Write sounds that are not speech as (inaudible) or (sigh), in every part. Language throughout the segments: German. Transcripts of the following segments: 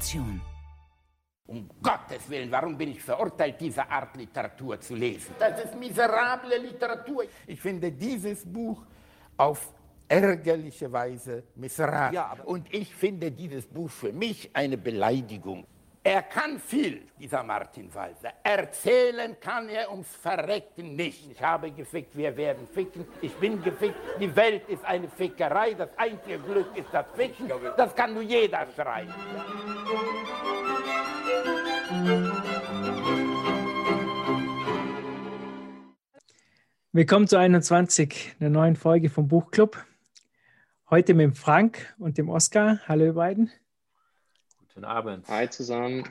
Inflation. Um Gottes Willen, warum bin ich verurteilt, diese Art Literatur zu lesen? Das ist miserable Literatur. Ich finde dieses Buch auf ärgerliche Weise miserabel. Ja, und ich finde dieses Buch für mich eine Beleidigung. Er kann viel, dieser Martin Walser. Erzählen kann er ums Verrecken nicht. Ich habe gefickt, wir werden ficken. Ich bin gefickt. Die Welt ist eine Fickerei. Das einzige Glück ist das Ficken. Das kann nur jeder schreiben. Willkommen zu 21, der neuen Folge vom Buchclub. Heute mit dem Frank und dem Oskar. Hallo ihr beiden. Guten Abend. Hi zusammen.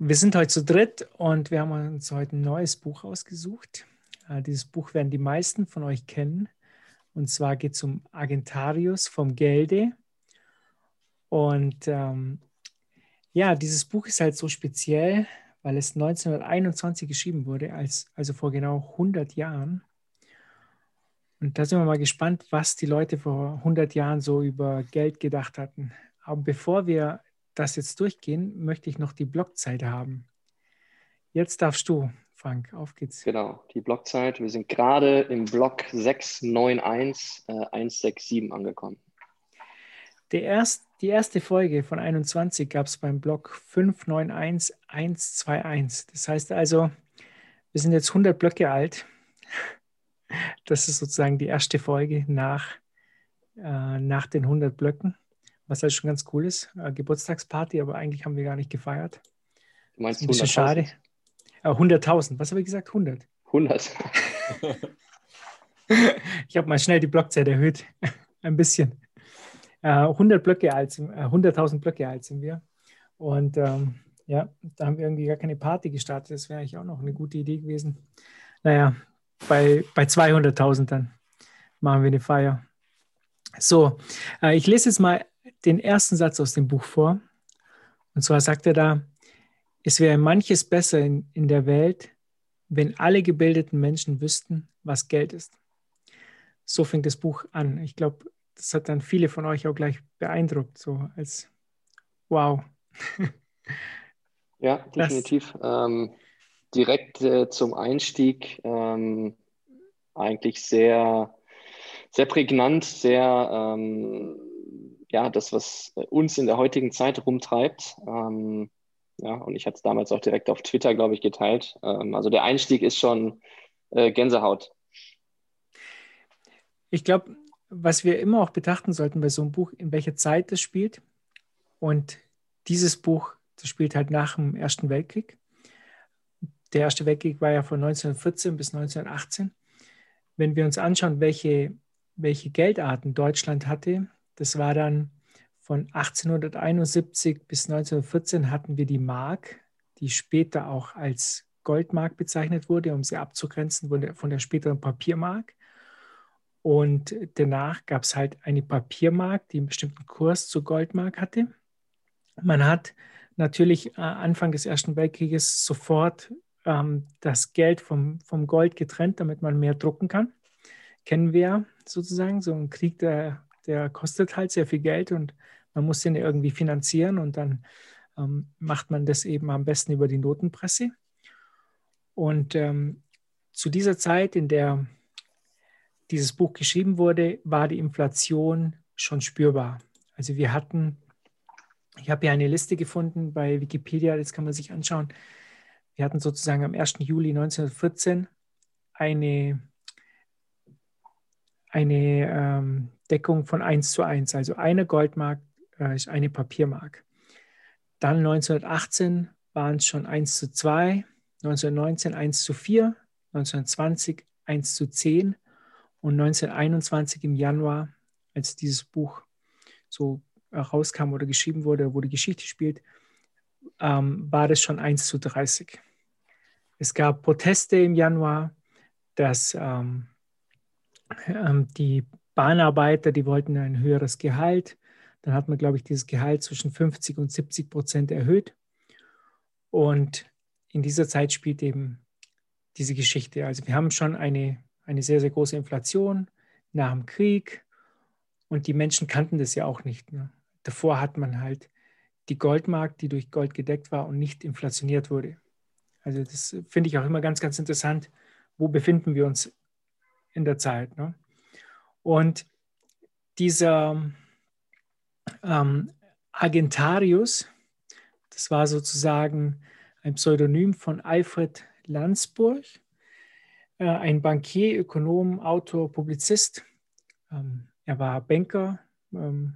Wir sind heute zu dritt und wir haben uns heute ein neues Buch ausgesucht. Äh, dieses Buch werden die meisten von euch kennen. Und zwar geht es um Agentarius vom Gelde. Und ähm, ja, dieses Buch ist halt so speziell, weil es 1921 geschrieben wurde, als, also vor genau 100 Jahren. Und da sind wir mal gespannt, was die Leute vor 100 Jahren so über Geld gedacht hatten. Aber bevor wir das jetzt durchgehen, möchte ich noch die Blockzeit haben. Jetzt darfst du, Frank, auf geht's. Genau, die Blockzeit. Wir sind gerade im Block 691 äh, 167 angekommen. Erst, die erste Folge von 21 gab es beim Block 591 121. Das heißt also, wir sind jetzt 100 Blöcke alt. Das ist sozusagen die erste Folge nach, äh, nach den 100 Blöcken was halt schon ganz cool ist. Äh, Geburtstagsparty, aber eigentlich haben wir gar nicht gefeiert. Du meinst ein bisschen schade. Äh, 100.000, was habe ich gesagt? 100. 100. (laughs) ich habe mal schnell die Blockzeit erhöht. (laughs) ein bisschen. Äh, 100 Blöcke alt, 100.000 äh, Blöcke alt sind wir. Und ähm, ja, da haben wir irgendwie gar keine Party gestartet. Das wäre eigentlich auch noch eine gute Idee gewesen. Naja, bei, bei 200.000 dann machen wir eine Feier. So, äh, ich lese jetzt mal den ersten Satz aus dem Buch vor. Und zwar sagt er da, es wäre manches besser in, in der Welt, wenn alle gebildeten Menschen wüssten, was Geld ist. So fängt das Buch an. Ich glaube, das hat dann viele von euch auch gleich beeindruckt, so als wow. ja, definitiv. Ähm, direkt äh, zum Einstieg ähm, eigentlich sehr, sehr prägnant, sehr ähm, ja, das, was uns in der heutigen Zeit rumtreibt. Ähm, ja, und ich hatte es damals auch direkt auf Twitter, glaube ich, geteilt. Ähm, also der Einstieg ist schon äh, Gänsehaut. Ich glaube, was wir immer auch betrachten sollten bei so einem Buch, in welcher Zeit es spielt. Und dieses Buch, das spielt halt nach dem Ersten Weltkrieg. Der Erste Weltkrieg war ja von 1914 bis 1918. Wenn wir uns anschauen, welche, welche Geldarten Deutschland hatte, das war dann von 1871 bis 1914 hatten wir die Mark, die später auch als Goldmark bezeichnet wurde, um sie abzugrenzen von der, späteren Papiermark. Und danach gab es halt eine Papiermark, die einen bestimmten Kurs zur Goldmark hatte. Man hat natürlich äh, Anfang des Ersten Weltkrieges sofort ähm, das Geld vom, vom Gold getrennt, damit man mehr drucken kann. Kennen wir sozusagen, so ein Krieg, der der kostet halt sehr viel Geld und man muss den irgendwie finanzieren und dann ähm, macht man das eben am besten über die Notenpresse. Und ähm, zu dieser Zeit, in der dieses Buch geschrieben wurde, war die Inflation schon spürbar. Also wir hatten, ich habe hier eine Liste gefunden bei Wikipedia, das kann man sich anschauen. Wir hatten sozusagen am 1. Juli 1914 eine, eine ähm, Deckung von 1 zu 1. Also eine Goldmark äh, ist eine Papiermark. Dann 1918 waren es schon 1 zu 2, 1919 1 zu 4, 1920 1 zu 10 und 1921 im Januar, als dieses Buch so rauskam oder geschrieben wurde, wo die Geschichte spielt, ähm, war das schon 1 zu 30. Es gab Proteste im Januar, dass ähm, ähm die Bahnarbeiter, die wollten ein höheres Gehalt. Dann hat man, glaube ich, dieses Gehalt zwischen 50 und 70 Prozent erhöht. Und in dieser Zeit spielt eben diese Geschichte. Also wir haben schon eine, eine sehr, sehr große Inflation nach dem Krieg und die Menschen kannten das ja auch nicht. Ne? Davor hat man halt die Goldmark, die durch Gold gedeckt war und nicht inflationiert wurde. Also das finde ich auch immer ganz, ganz interessant. Wo befinden wir uns in der Zeit? Ne? Und dieser ähm, Agentarius, das war sozusagen ein Pseudonym von Alfred Landsburg, äh, ein Bankier, Ökonom, Autor, Publizist. Ähm, er war Banker ähm,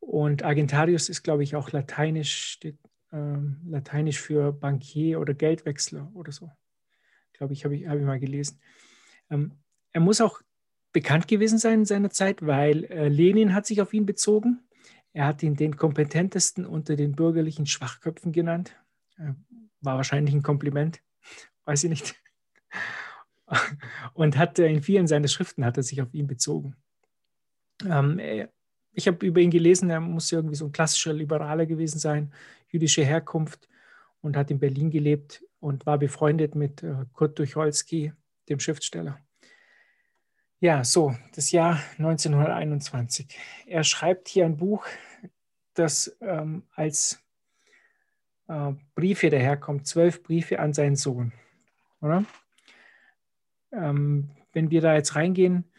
und Agentarius ist, glaube ich, auch lateinisch, steht, ähm, lateinisch für Bankier oder Geldwechsler oder so. Glaube ich, habe ich, hab ich mal gelesen. Ähm, er muss auch bekannt gewesen sein in seiner Zeit, weil äh, Lenin hat sich auf ihn bezogen. Er hat ihn den kompetentesten unter den bürgerlichen Schwachköpfen genannt. Äh, war wahrscheinlich ein Kompliment, (laughs) weiß ich nicht. (laughs) Und hat in vielen seiner Schriften hat er sich auf ihn bezogen. Ähm, ich habe über ihn gelesen, er muss irgendwie so ein klassischer Liberaler gewesen sein, jüdische Herkunft und hat in Berlin gelebt und war befreundet mit äh, Kurt Tucholsky, dem Schriftsteller. Ja, so, das Jahr 1921. Er schreibt hier ein Buch, das ähm, als äh, Briefe daherkommt, zwölf Briefe an seinen Sohn. Oder? Ähm, wenn wir da jetzt reingehen,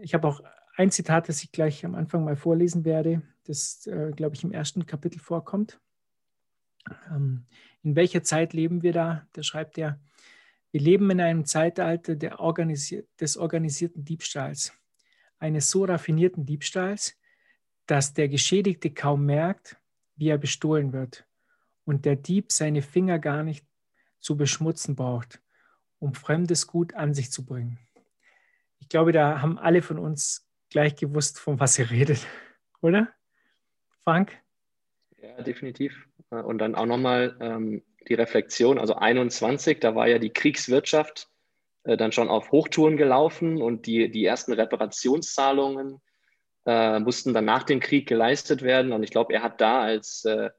ich habe auch ein Zitat, das ich gleich am Anfang mal vorlesen werde, das, äh, glaube ich, im ersten Kapitel vorkommt. Ähm, in welcher Zeit leben wir da? Da schreibt er, wir leben in einem Zeitalter organisier des organisierten Diebstahls, eines so raffinierten Diebstahls, dass der Geschädigte kaum merkt, wie er bestohlen wird und der Dieb seine Finger gar nicht zu beschmutzen braucht, um fremdes Gut an sich zu bringen. Ich glaube, da haben alle von uns gleich gewusst, von was ihr redet, (laughs) oder? Frank? Ja, definitiv. Und dann auch nochmal ähm, die Reflexion, also 21, da war ja die Kriegswirtschaft äh, dann schon auf Hochtouren gelaufen und die, die ersten Reparationszahlungen äh, mussten dann nach dem Krieg geleistet werden. Und ich glaube, er hat da als, äh,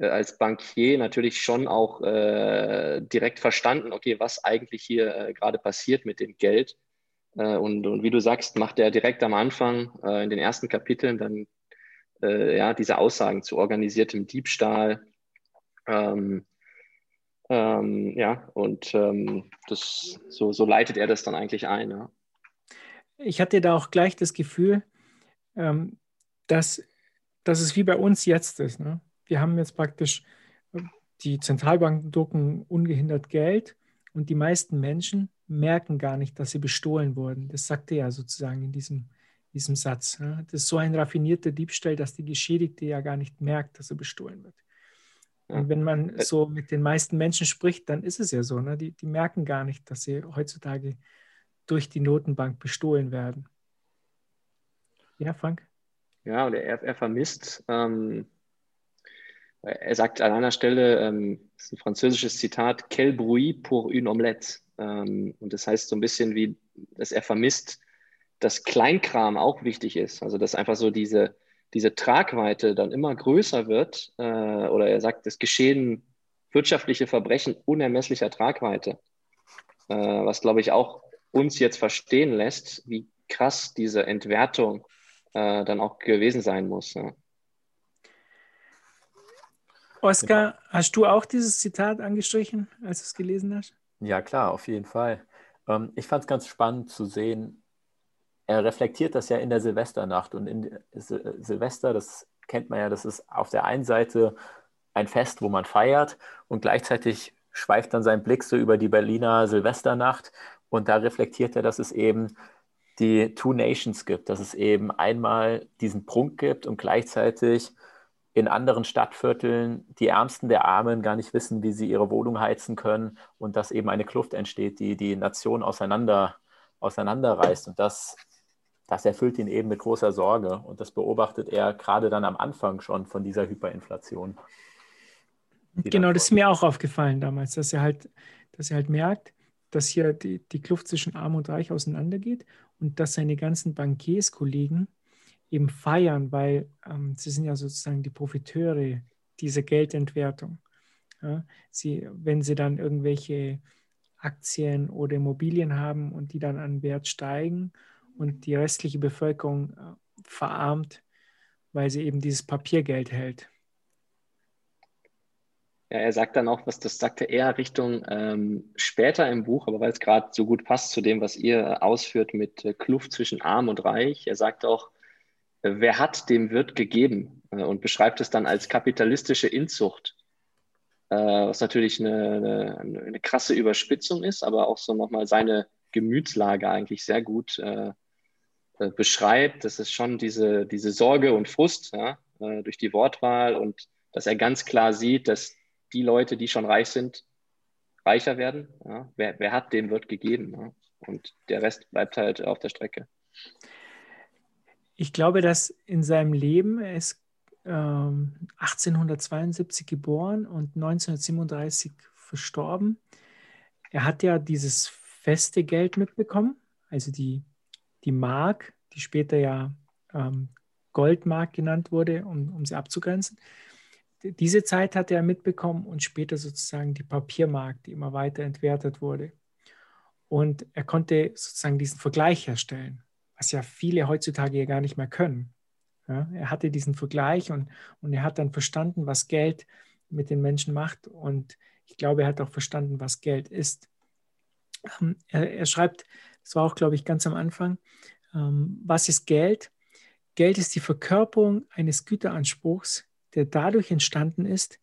äh als Bankier natürlich schon auch äh, direkt verstanden, okay, was eigentlich hier äh, gerade passiert mit dem Geld und, und wie du sagst, macht er direkt am Anfang in den ersten Kapiteln dann ja, diese Aussagen zu organisiertem Diebstahl. Ähm, ähm, ja, und ähm, das, so, so leitet er das dann eigentlich ein. Ja. Ich hatte da auch gleich das Gefühl, ähm, dass, dass es wie bei uns jetzt ist. Ne? Wir haben jetzt praktisch, die Zentralbanken drucken ungehindert Geld und die meisten Menschen merken gar nicht, dass sie bestohlen wurden. Das sagt er ja sozusagen in diesem, diesem Satz. Ne? Das ist so ein raffinierter Diebstahl, dass die Geschädigte ja gar nicht merkt, dass er bestohlen wird. Und wenn man so mit den meisten Menschen spricht, dann ist es ja so. Ne? Die, die merken gar nicht, dass sie heutzutage durch die Notenbank bestohlen werden. Ja, Frank? Ja, und er, er vermisst, ähm, er sagt an einer Stelle, ähm, das ist ein französisches Zitat, Quel bruit pour une omelette. Ähm, und das heißt so ein bisschen wie, dass er vermisst, dass Kleinkram auch wichtig ist. Also dass einfach so diese, diese Tragweite dann immer größer wird. Äh, oder er sagt, es geschehen wirtschaftliche Verbrechen unermesslicher Tragweite. Äh, was, glaube ich, auch uns jetzt verstehen lässt, wie krass diese Entwertung äh, dann auch gewesen sein muss. Ja. Oskar, hast du auch dieses Zitat angestrichen, als du es gelesen hast? Ja, klar, auf jeden Fall. Ähm, ich fand es ganz spannend zu sehen, er reflektiert das ja in der Silvesternacht. Und in Sil Silvester, das kennt man ja, das ist auf der einen Seite ein Fest, wo man feiert und gleichzeitig schweift dann sein Blick so über die Berliner Silvesternacht und da reflektiert er, dass es eben die Two Nations gibt, dass es eben einmal diesen Prunk gibt und gleichzeitig in anderen Stadtvierteln die Ärmsten der Armen gar nicht wissen, wie sie ihre Wohnung heizen können und dass eben eine Kluft entsteht, die die Nation auseinander, auseinanderreißt. Und das, das erfüllt ihn eben mit großer Sorge. Und das beobachtet er gerade dann am Anfang schon von dieser Hyperinflation. Genau, das ist mir auch aufgefallen damals, dass er halt, dass er halt merkt, dass hier die, die Kluft zwischen Arm und Reich auseinandergeht und dass seine ganzen Bankierskollegen eben feiern, weil ähm, sie sind ja sozusagen die Profiteure dieser Geldentwertung. Ja, sie, wenn sie dann irgendwelche Aktien oder Immobilien haben und die dann an Wert steigen und die restliche Bevölkerung äh, verarmt, weil sie eben dieses Papiergeld hält. Ja, er sagt dann auch, was das sagte er Richtung ähm, später im Buch, aber weil es gerade so gut passt zu dem, was ihr ausführt mit äh, Kluft zwischen Arm und Reich. Er sagt auch, äh, wer hat, dem wird gegeben äh, und beschreibt es dann als kapitalistische Inzucht, äh, was natürlich eine, eine, eine, krasse Überspitzung ist, aber auch so nochmal seine Gemütslage eigentlich sehr gut äh, äh, beschreibt. Das ist schon diese, diese Sorge und Frust ja, durch die Wortwahl und dass er ganz klar sieht, dass die Leute, die schon reich sind, reicher werden. Ja? Wer, wer, hat, dem wird gegeben. Ja? Und der Rest bleibt halt auf der Strecke. Ich glaube, dass in seinem Leben, er ist ähm, 1872 geboren und 1937 verstorben. Er hat ja dieses feste Geld mitbekommen, also die, die Mark, die später ja ähm, Goldmark genannt wurde, um, um sie abzugrenzen diese Zeit hat er mitbekommen und später sozusagen die Papiermark, die immer weiter entwertet wurde. Und er konnte sozusagen diesen Vergleich herstellen, was ja viele heutzutage ja gar nicht mehr können. Ja, er hatte diesen Vergleich und, und er hat dann verstanden, was Geld mit den Menschen macht. Und ich glaube, er hat auch verstanden, was Geld ist. Ähm, er, er, schreibt, das war auch, glaube ich, ganz am Anfang, ähm, was ist Geld? Geld ist die Verkörperung eines Güteranspruchs, der dadurch entstanden ist,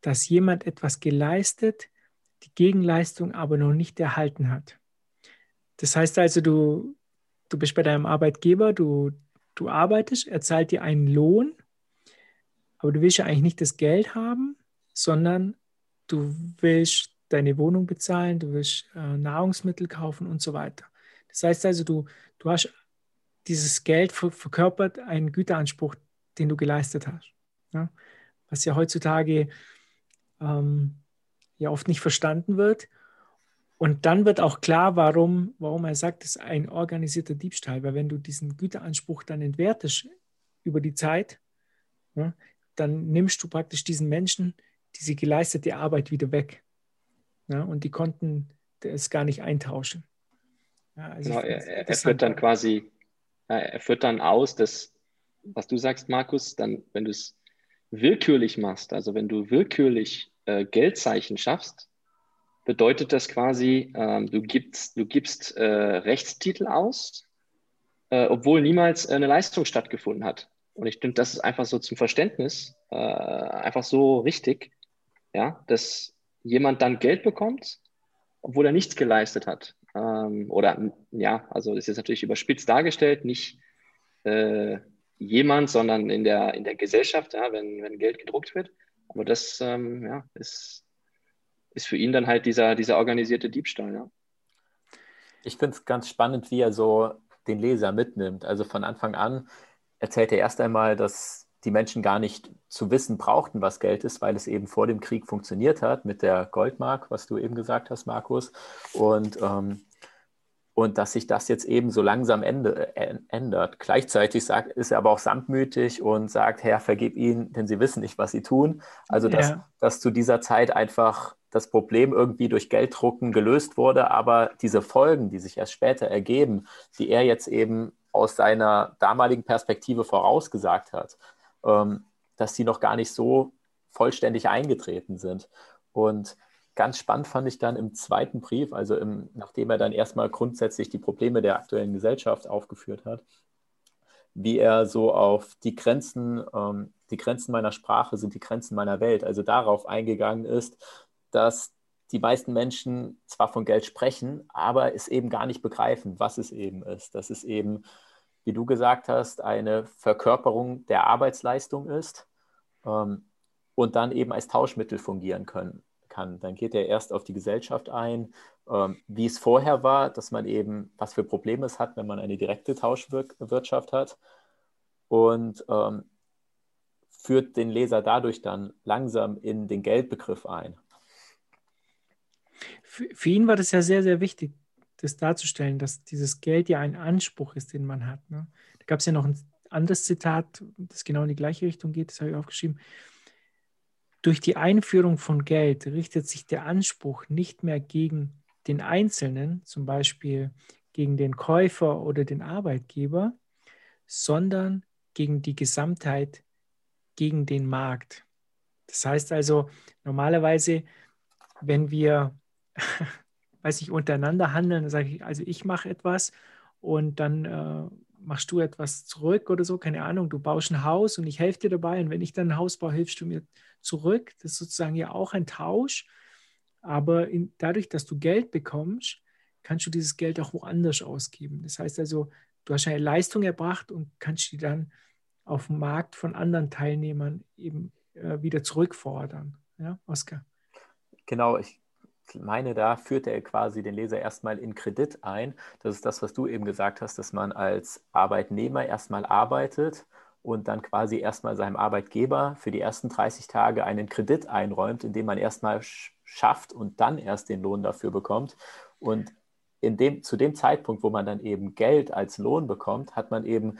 dass jemand etwas geleistet, die Gegenleistung aber noch nicht erhalten hat. Das heißt also, du, du bist bei deinem Arbeitgeber, du, du arbeitest, er zahlt dir einen Lohn, aber du willst ja eigentlich nicht das Geld haben, sondern du willst deine Wohnung bezahlen, du willst äh, Nahrungsmittel kaufen und so weiter. Das heißt also, du, du hast dieses Geld verkörpert einen Güteranspruch, den du geleistet hast. Ja? Was ja heutzutage ähm, ja oft nicht verstanden wird. Und dann wird auch klar, warum, warum er sagt, es ist ein organisierter Diebstahl. Weil wenn du diesen Güteranspruch dann entwertest über die Zeit, ja, dann nimmst du praktisch diesen Menschen diese geleistete Arbeit wieder weg. Ja, und die konnten es gar nicht eintauschen. Ja, also genau, er, er führt dann quasi, er führt dann aus, dass, was du sagst, Markus, dann, wenn du es willkürlich machst, also wenn du willkürlich äh, Geldzeichen schaffst, bedeutet das quasi, ähm, du gibst, du gibst äh, Rechtstitel aus, äh, obwohl niemals eine Leistung stattgefunden hat. Und ich finde, das ist einfach so zum Verständnis, äh, einfach so richtig, ja, dass jemand dann Geld bekommt, obwohl er nichts geleistet hat. Ähm, oder ja, also das ist jetzt natürlich überspitzt dargestellt, nicht äh, jemand, sondern in der, in der Gesellschaft, ja, wenn, wenn Geld gedruckt wird. Aber das ähm, ja, ist, ist für ihn dann halt dieser, dieser organisierte Diebstahl. Ja. Ich finde es ganz spannend, wie er so den Leser mitnimmt. Also von Anfang an erzählt er erst einmal, dass die Menschen gar nicht zu wissen brauchten, was Geld ist, weil es eben vor dem Krieg funktioniert hat mit der Goldmark, was du eben gesagt hast, Markus. Und ähm, und dass sich das jetzt eben so langsam ende, äh, ändert. Gleichzeitig sagt, ist er aber auch sanftmütig und sagt, Herr, vergib ihnen, denn sie wissen nicht, was sie tun. Also, dass, ja. dass zu dieser Zeit einfach das Problem irgendwie durch Gelddrucken gelöst wurde, aber diese Folgen, die sich erst später ergeben, die er jetzt eben aus seiner damaligen Perspektive vorausgesagt hat, ähm, dass die noch gar nicht so vollständig eingetreten sind. Und Ganz spannend fand ich dann im zweiten Brief, also im, nachdem er dann erstmal grundsätzlich die Probleme der aktuellen Gesellschaft aufgeführt hat, wie er so auf die Grenzen, ähm, die Grenzen meiner Sprache sind die Grenzen meiner Welt, also darauf eingegangen ist, dass die meisten Menschen zwar von Geld sprechen, aber es eben gar nicht begreifen, was es eben ist. Dass es eben, wie du gesagt hast, eine Verkörperung der Arbeitsleistung ist ähm, und dann eben als Tauschmittel fungieren können kann. Dann geht er erst auf die Gesellschaft ein, ähm, wie es vorher war, dass man eben, was für Probleme es hat, wenn man eine direkte Tauschwirtschaft hat und ähm, führt den Leser dadurch dann langsam in den Geldbegriff ein. Für, für ihn war das ja sehr, sehr wichtig, das darzustellen, dass dieses Geld ja ein Anspruch ist, den man hat. Ne? Da gab es ja noch ein anderes Zitat, das genau in die gleiche Richtung geht, das habe ich aufgeschrieben. Durch die Einführung von Geld richtet sich der Anspruch nicht mehr gegen den Einzelnen, zum Beispiel gegen den Käufer oder den Arbeitgeber, sondern gegen die Gesamtheit, gegen den Markt. Das heißt also, normalerweise, wenn wir, (laughs) weiß ich, untereinander handeln, sage ich, also ich mache etwas und dann äh, machst du etwas zurück oder so, keine Ahnung, du baust ein Haus und ich helfe dir dabei und wenn ich dann ein Haus baue, hilfst du mir zurück. Das ist sozusagen ja auch ein Tausch, aber in, dadurch, dass du Geld bekommst, kannst du dieses Geld auch woanders ausgeben. Das heißt also, du hast eine Leistung erbracht und kannst die dann auf dem Markt von anderen Teilnehmern eben äh, wieder zurückfordern. Ja, Oskar? Genau, ich meine, da führt er quasi den Leser erstmal in Kredit ein. Das ist das, was du eben gesagt hast, dass man als Arbeitnehmer erstmal arbeitet und dann quasi erstmal seinem Arbeitgeber für die ersten 30 Tage einen Kredit einräumt, indem man erstmal schafft und dann erst den Lohn dafür bekommt. Und in dem, zu dem Zeitpunkt, wo man dann eben Geld als Lohn bekommt, hat man eben,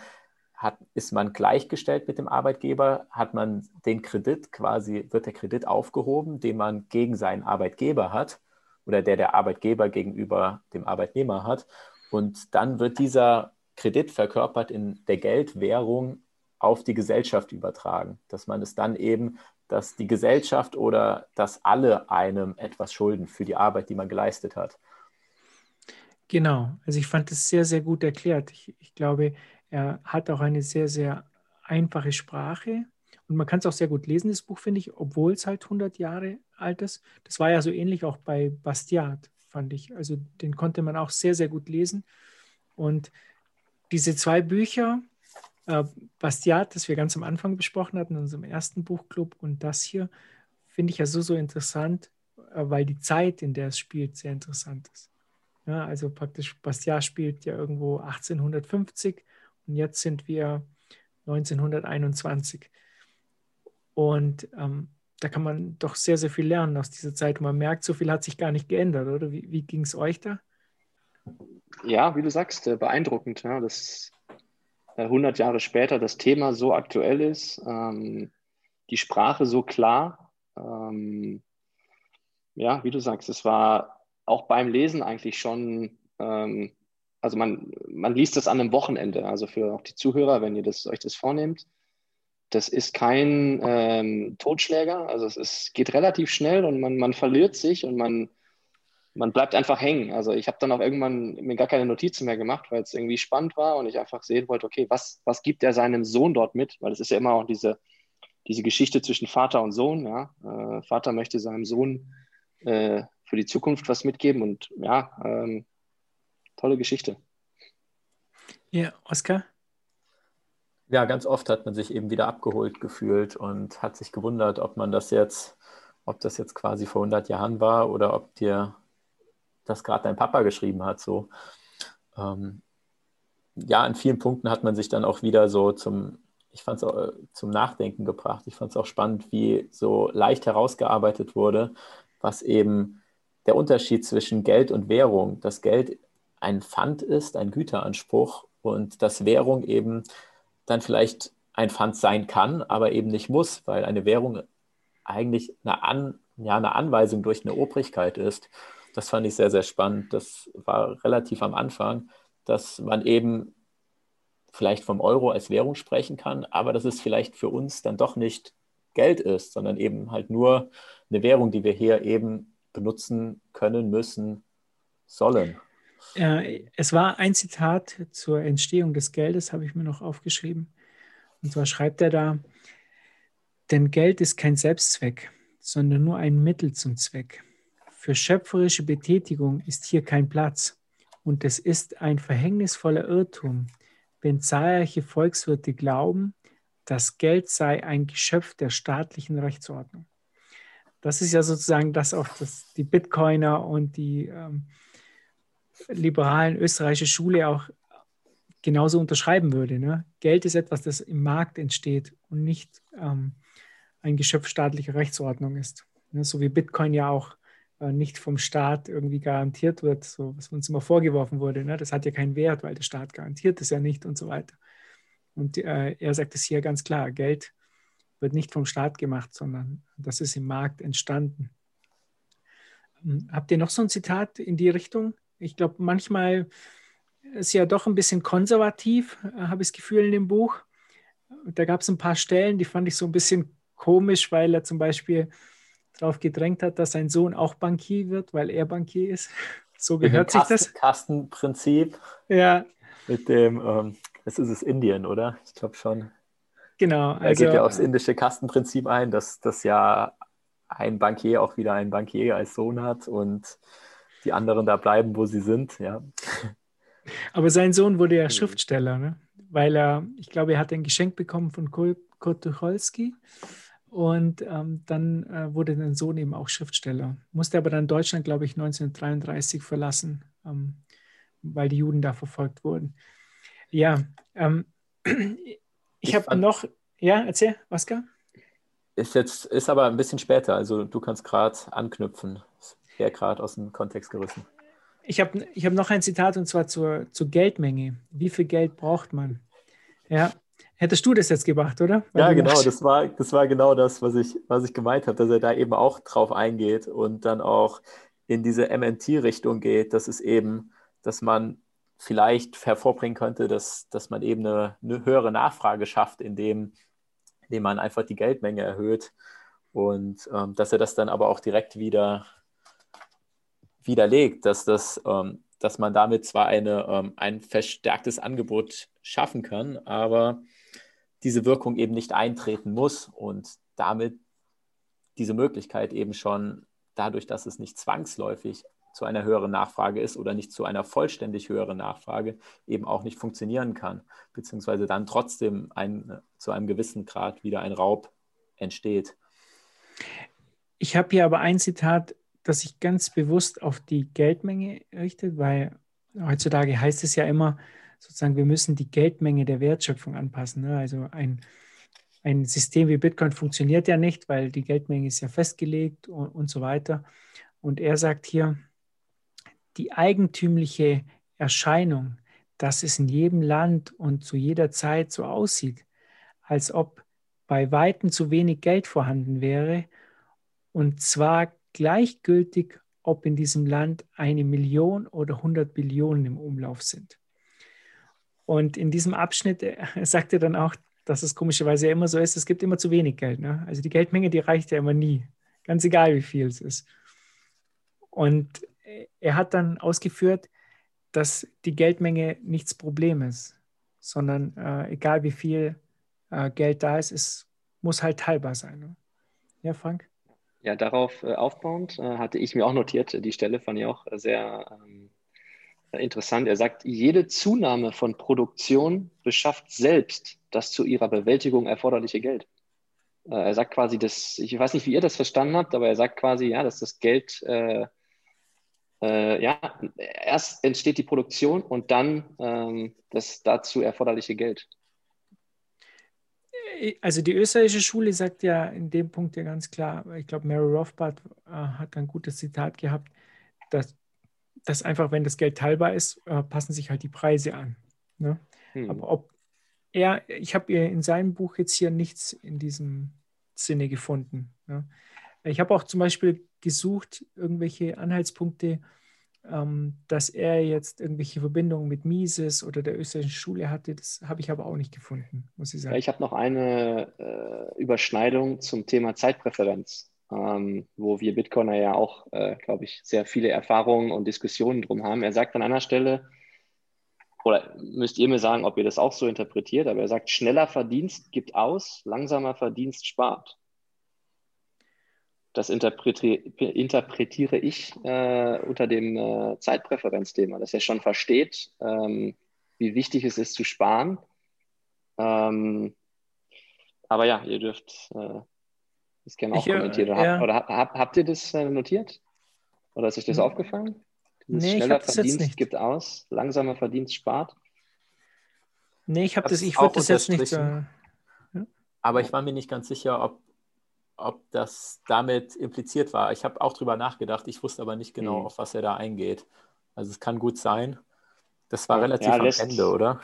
hat, ist man gleichgestellt mit dem Arbeitgeber, hat man den Kredit quasi, wird der Kredit aufgehoben, den man gegen seinen Arbeitgeber hat oder der der Arbeitgeber gegenüber dem Arbeitnehmer hat. Und dann wird dieser Kredit verkörpert in der Geldwährung auf die Gesellschaft übertragen, dass man es dann eben, dass die Gesellschaft oder dass alle einem etwas schulden für die Arbeit, die man geleistet hat. Genau, also ich fand es sehr, sehr gut erklärt. Ich, ich glaube, er hat auch eine sehr, sehr einfache Sprache und man kann es auch sehr gut lesen, das Buch, finde ich, obwohl es halt 100 Jahre alt ist. Das war ja so ähnlich auch bei Bastiat, fand ich. Also den konnte man auch sehr, sehr gut lesen. Und diese zwei Bücher, äh, Bastiat, das wir ganz am Anfang besprochen hatten, in unserem ersten Buchclub, und das hier, finde ich ja so, so interessant, äh, weil die Zeit, in der es spielt, sehr interessant ist. Ja, also praktisch, Bastiat spielt ja irgendwo 1850 und jetzt sind wir 1921. Und ähm, da kann man doch sehr, sehr viel lernen aus dieser Zeit. Und man merkt, so viel hat sich gar nicht geändert, oder? Wie, wie ging es euch da? Ja, wie du sagst, äh, beeindruckend, ja, dass 100 äh, Jahre später das Thema so aktuell ist, ähm, die Sprache so klar. Ähm, ja, wie du sagst, es war auch beim Lesen eigentlich schon, ähm, also man, man liest das an einem Wochenende, also für auch die Zuhörer, wenn ihr das, euch das vornehmt. Das ist kein ähm, Totschläger, also es ist, geht relativ schnell und man, man verliert sich und man, man bleibt einfach hängen. Also ich habe dann auch irgendwann mir gar keine Notizen mehr gemacht, weil es irgendwie spannend war und ich einfach sehen wollte, okay, was, was gibt er seinem Sohn dort mit? Weil es ist ja immer auch diese, diese Geschichte zwischen Vater und Sohn. Ja? Äh, Vater möchte seinem Sohn äh, für die Zukunft was mitgeben und ja, ähm, tolle Geschichte. Ja, Oskar? Ja, ganz oft hat man sich eben wieder abgeholt gefühlt und hat sich gewundert, ob man das jetzt, ob das jetzt quasi vor 100 Jahren war oder ob dir das gerade dein Papa geschrieben hat. So. Ähm, ja, in vielen Punkten hat man sich dann auch wieder so zum, ich fand es zum Nachdenken gebracht. Ich fand es auch spannend, wie so leicht herausgearbeitet wurde, was eben der Unterschied zwischen Geld und Währung, dass Geld ein Pfand ist, ein Güteranspruch und dass Währung eben dann vielleicht ein Pfand sein kann, aber eben nicht muss, weil eine Währung eigentlich eine, An, ja, eine Anweisung durch eine Obrigkeit ist. Das fand ich sehr, sehr spannend. Das war relativ am Anfang, dass man eben vielleicht vom Euro als Währung sprechen kann, aber dass es vielleicht für uns dann doch nicht Geld ist, sondern eben halt nur eine Währung, die wir hier eben benutzen können, müssen, sollen. Äh, es war ein Zitat zur Entstehung des Geldes, habe ich mir noch aufgeschrieben. Und zwar schreibt er da, denn Geld ist kein Selbstzweck, sondern nur ein Mittel zum Zweck. Für schöpferische Betätigung ist hier kein Platz. Und es ist ein verhängnisvoller Irrtum, wenn zahlreiche Volkswirte glauben, das Geld sei ein Geschöpf der staatlichen Rechtsordnung das ist ja sozusagen das auch, dass die Bitcoiner und die ähm, liberalen österreichische Schule auch genauso unterschreiben würde. Ne? Geld ist etwas, das im Markt entsteht und nicht ähm, ein Geschöpf staatlicher Rechtsordnung ist. Ne? So wie Bitcoin ja auch äh, nicht vom Staat irgendwie garantiert wird, so was uns immer vorgeworfen wurde. Ne? Das hat ja keinen Wert, weil der Staat garantiert es ja nicht und so weiter. Und äh, er sagt es hier ganz klar, Geld wird nicht vom Staat gemacht, sondern das ist im Markt entstanden. Ähm, habt ihr noch so ein Zitat in die Richtung? Ich glaube, manchmal ist ja doch ein bisschen konservativ, äh, habe ich das Gefühl in dem Buch. Da gab es ein paar Stellen, die fand ich so ein bisschen komisch, weil er zum Beispiel darauf gedrängt hat, dass sein Sohn auch Bankier wird, weil er Bankier ist. (laughs) So gehört sich das. Kastenprinzip. Ja. Mit dem, ähm, das ist es Indien, oder? Ich glaube schon. Genau. Also, er geht ja aufs indische Kastenprinzip ein, dass das ja ein Bankier auch wieder einen Bankier als Sohn hat und die anderen da bleiben, wo sie sind, ja. Aber sein Sohn wurde ja hm. Schriftsteller, ne? weil er, ich glaube, er hat ein Geschenk bekommen von Kurt Tucholsky und ähm, dann äh, wurde sein Sohn eben auch Schriftsteller. Musste aber dann Deutschland, glaube ich, 1933 verlassen, ähm, weil die Juden da verfolgt wurden. Ja, ähm, (clears throat) ich, ich habe noch, ja, erzähl, Oskar. Ist jetzt, ist aber ein bisschen später, also du kannst gerade anknüpfen. Wäre gerade aus dem Kontext gerissen. Ich habe ich hab noch ein Zitat und zwar zur, zur Geldmenge. Wie viel Geld braucht man? Ja, Hättest du das jetzt gemacht, oder? Weil ja, genau, das war, das war genau das, was ich, was ich gemeint habe, dass er da eben auch drauf eingeht und dann auch in diese MNT-Richtung geht, dass es eben, dass man vielleicht hervorbringen könnte, dass, dass man eben eine, eine höhere Nachfrage schafft, indem, indem man einfach die Geldmenge erhöht und ähm, dass er das dann aber auch direkt wieder widerlegt, dass, das, ähm, dass man damit zwar eine, ähm, ein verstärktes Angebot schaffen kann, aber diese Wirkung eben nicht eintreten muss und damit diese Möglichkeit eben schon dadurch, dass es nicht zwangsläufig zu einer höheren Nachfrage ist oder nicht zu einer vollständig höheren Nachfrage eben auch nicht funktionieren kann, beziehungsweise dann trotzdem ein, zu einem gewissen Grad wieder ein Raub entsteht. Ich habe hier aber ein Zitat, das sich ganz bewusst auf die Geldmenge richtet, weil heutzutage heißt es ja immer, sozusagen, wir müssen die Geldmenge der Wertschöpfung anpassen. Ne? Also ein, ein System wie Bitcoin funktioniert ja nicht, weil die Geldmenge ist ja festgelegt und, und so weiter. Und er sagt hier, die eigentümliche Erscheinung, dass es in jedem Land und zu jeder Zeit so aussieht, als ob bei Weitem zu wenig Geld vorhanden wäre, und zwar gleichgültig, ob in diesem Land eine Million oder 100 Billionen im Umlauf sind. Und in diesem Abschnitt äh, (laughs) sagt er dann auch, dass es komischerweise ja immer so ist, es gibt immer zu wenig Geld. Ne? Also die Geldmenge, die reicht ja immer nie, ganz egal, wie viel es ist. Und äh, er hat dann ausgeführt, dass die Geldmenge nichts Problem ist, sondern äh, egal wie viel äh, Geld da ist, es muss halt teilbar sein. Ne? Ja, Frank? Ja, darauf äh, aufbauend äh, hatte ich mir auch notiert, die Stelle fand ich auch sehr ähm, interessant. Er sagt, jede Zunahme von Produktion beschafft selbst das zu ihrer Bewältigung erforderliche Geld. Äh, er sagt quasi, dass, ich weiß nicht, wie ihr das verstanden habt, aber er sagt quasi, ja, dass das Geld, äh, äh, ja, erst entsteht die Produktion und dann ähm, das dazu erforderliche Geld. Also die österreichische Schule sagt ja in dem Punkt ja ganz klar, ich glaube, Mary Rothbard äh, hat ein gutes Zitat gehabt, dass, dass einfach, wenn das Geld teilbar ist, äh, passen sich halt die Preise an. Ne? Hm. Aber ob er, ich habe in seinem Buch jetzt hier nichts in diesem Sinne gefunden. Ne? Ich habe auch zum Beispiel gesucht, irgendwelche Anhaltspunkte, dass er jetzt irgendwelche Verbindungen mit Mises oder der österreichischen Schule hatte, das habe ich aber auch nicht gefunden, muss ich sagen. Ja, ich habe noch eine äh, Überschneidung zum Thema Zeitpräferenz, ähm, wo wir Bitcoiner ja auch, äh, glaube ich, sehr viele Erfahrungen und Diskussionen drum haben. Er sagt an einer Stelle, oder müsst ihr mir sagen, ob ihr das auch so interpretiert, aber er sagt, schneller Verdienst gibt aus, langsamer Verdienst spart das interpretiere ich äh, unter dem äh, Zeitpräferenzthema, dass er schon versteht, ähm, wie wichtig es ist zu sparen. Ähm, aber ja, ihr dürft äh, das gerne auch ich, äh, kommentieren. Oder, ja. oder hab, habt ihr das äh, notiert? Oder ist euch das hm. aufgefallen? nee, schneller Verdienst gibt aus, langsamer Verdienst spart. Nee, ich habe das, ich würde das jetzt nicht. Äh, ja? Aber ich war mir nicht ganz sicher, ob ob das damit impliziert war. Ich habe auch drüber nachgedacht, ich wusste aber nicht genau, mhm. auf was er da eingeht. Also es kann gut sein. Das war relativ ja, lässt, am Ende, oder?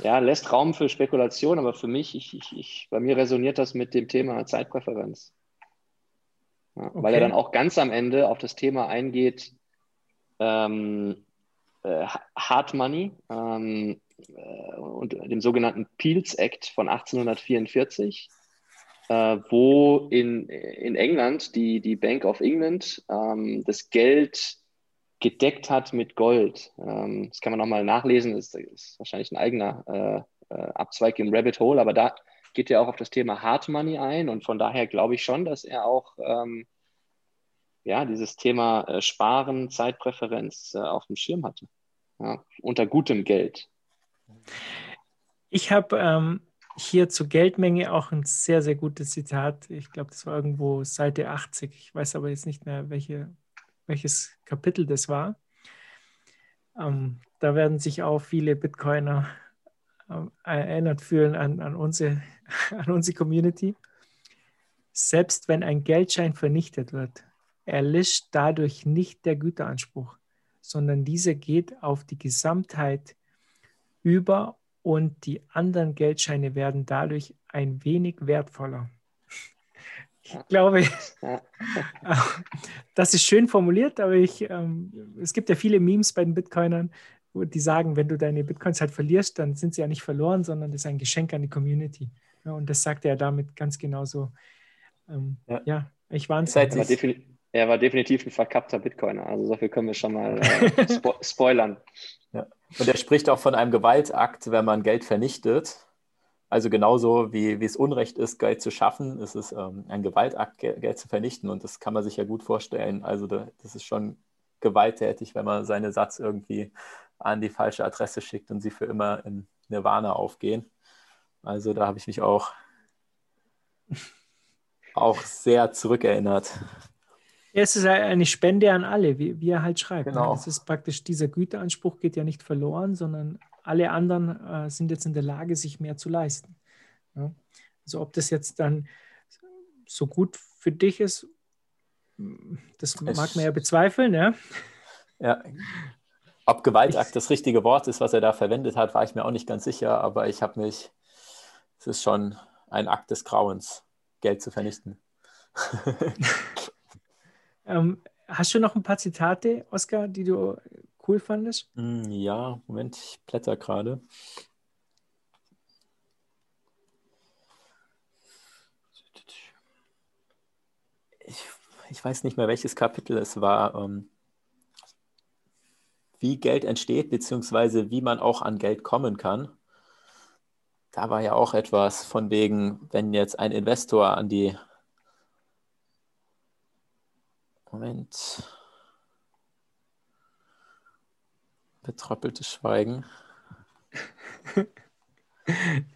Ja, lässt Raum für Spekulation, aber für mich, ich, ich, ich, bei mir resoniert das mit dem Thema Zeitpräferenz. Ja, okay. Weil er dann auch ganz am Ende auf das Thema eingeht, ähm, äh, Hard Money ähm, äh, und dem sogenannten Peels Act von 1844 äh, wo in, in England die, die Bank of England ähm, das Geld gedeckt hat mit Gold. Ähm, das kann man nochmal nachlesen, das ist wahrscheinlich ein eigener äh, äh, Abzweig im Rabbit Hole, aber da geht er auch auf das Thema Hard Money ein und von daher glaube ich schon, dass er auch ähm, ja, dieses Thema äh, Sparen, Zeitpräferenz äh, auf dem Schirm hatte. Ja, unter gutem Geld. Ich habe ähm, hier zur Geldmenge auch ein sehr, sehr gutes Zitat. Ich glaube, das war irgendwo Seite 80. Ich weiß aber jetzt nicht mehr, welche, welches Kapitel das war. Ähm, da werden sich auch viele Bitcoiner äh, erinnert fühlen an, an, unsere, (laughs) an unsere Community. Selbst wenn ein Geldschein vernichtet wird, erlischt dadurch nicht der Güteranspruch, sondern dieser geht auf die Gesamtheit über und die anderen Geldscheine werden dadurch ein wenig wertvoller. Ich glaube, (laughs) das ist schön formuliert, aber ich, ähm, es gibt ja viele Memes bei den Bitcoinern, die sagen, wenn du deine Bitcoins halt verlierst, dann sind sie ja nicht verloren, sondern das ist ein Geschenk an die Community. Ja, und das sagt er damit ganz genauso. Ähm, ja. ja. ich war ein er war definitiv ein verkappter Bitcoiner. Also so viel können wir schon mal äh, (laughs) spo spoilern. Ja. Und er spricht auch von einem Gewaltakt, wenn man Geld vernichtet. Also genauso wie, wie es Unrecht ist, Geld zu schaffen, ist es ähm, ein Gewaltakt, Geld zu vernichten. Und das kann man sich ja gut vorstellen. Also das ist schon gewalttätig, wenn man seine Satz irgendwie an die falsche Adresse schickt und sie für immer in Nirvana aufgehen. Also da habe ich mich auch, (laughs) auch sehr zurückerinnert. Ja, es ist eine Spende an alle, wie, wie er halt schreibt. Ne? Genau. Es ist praktisch, dieser Güteranspruch geht ja nicht verloren, sondern alle anderen äh, sind jetzt in der Lage, sich mehr zu leisten. Ja? Also ob das jetzt dann so gut für dich ist, das mag man ja bezweifeln, ja. Ja, ob Gewaltakt das richtige Wort ist, was er da verwendet hat, war ich mir auch nicht ganz sicher, aber ich habe mich, es ist schon ein Akt des Grauens, Geld zu vernichten. (laughs) ähm, hast du noch ein paar Zitate, Oskar, die du cool fandest? Hm, ja, Moment, ich blätter gerade. Ich, ich, weiß nicht mehr, welches Kapitel es war. Ähm, wie Geld entsteht, beziehungsweise wie man auch an Geld kommen kann. Da war ja auch etwas von wegen, wenn jetzt ein Investor an die Moment. Betröppelte Schweigen. (laughs)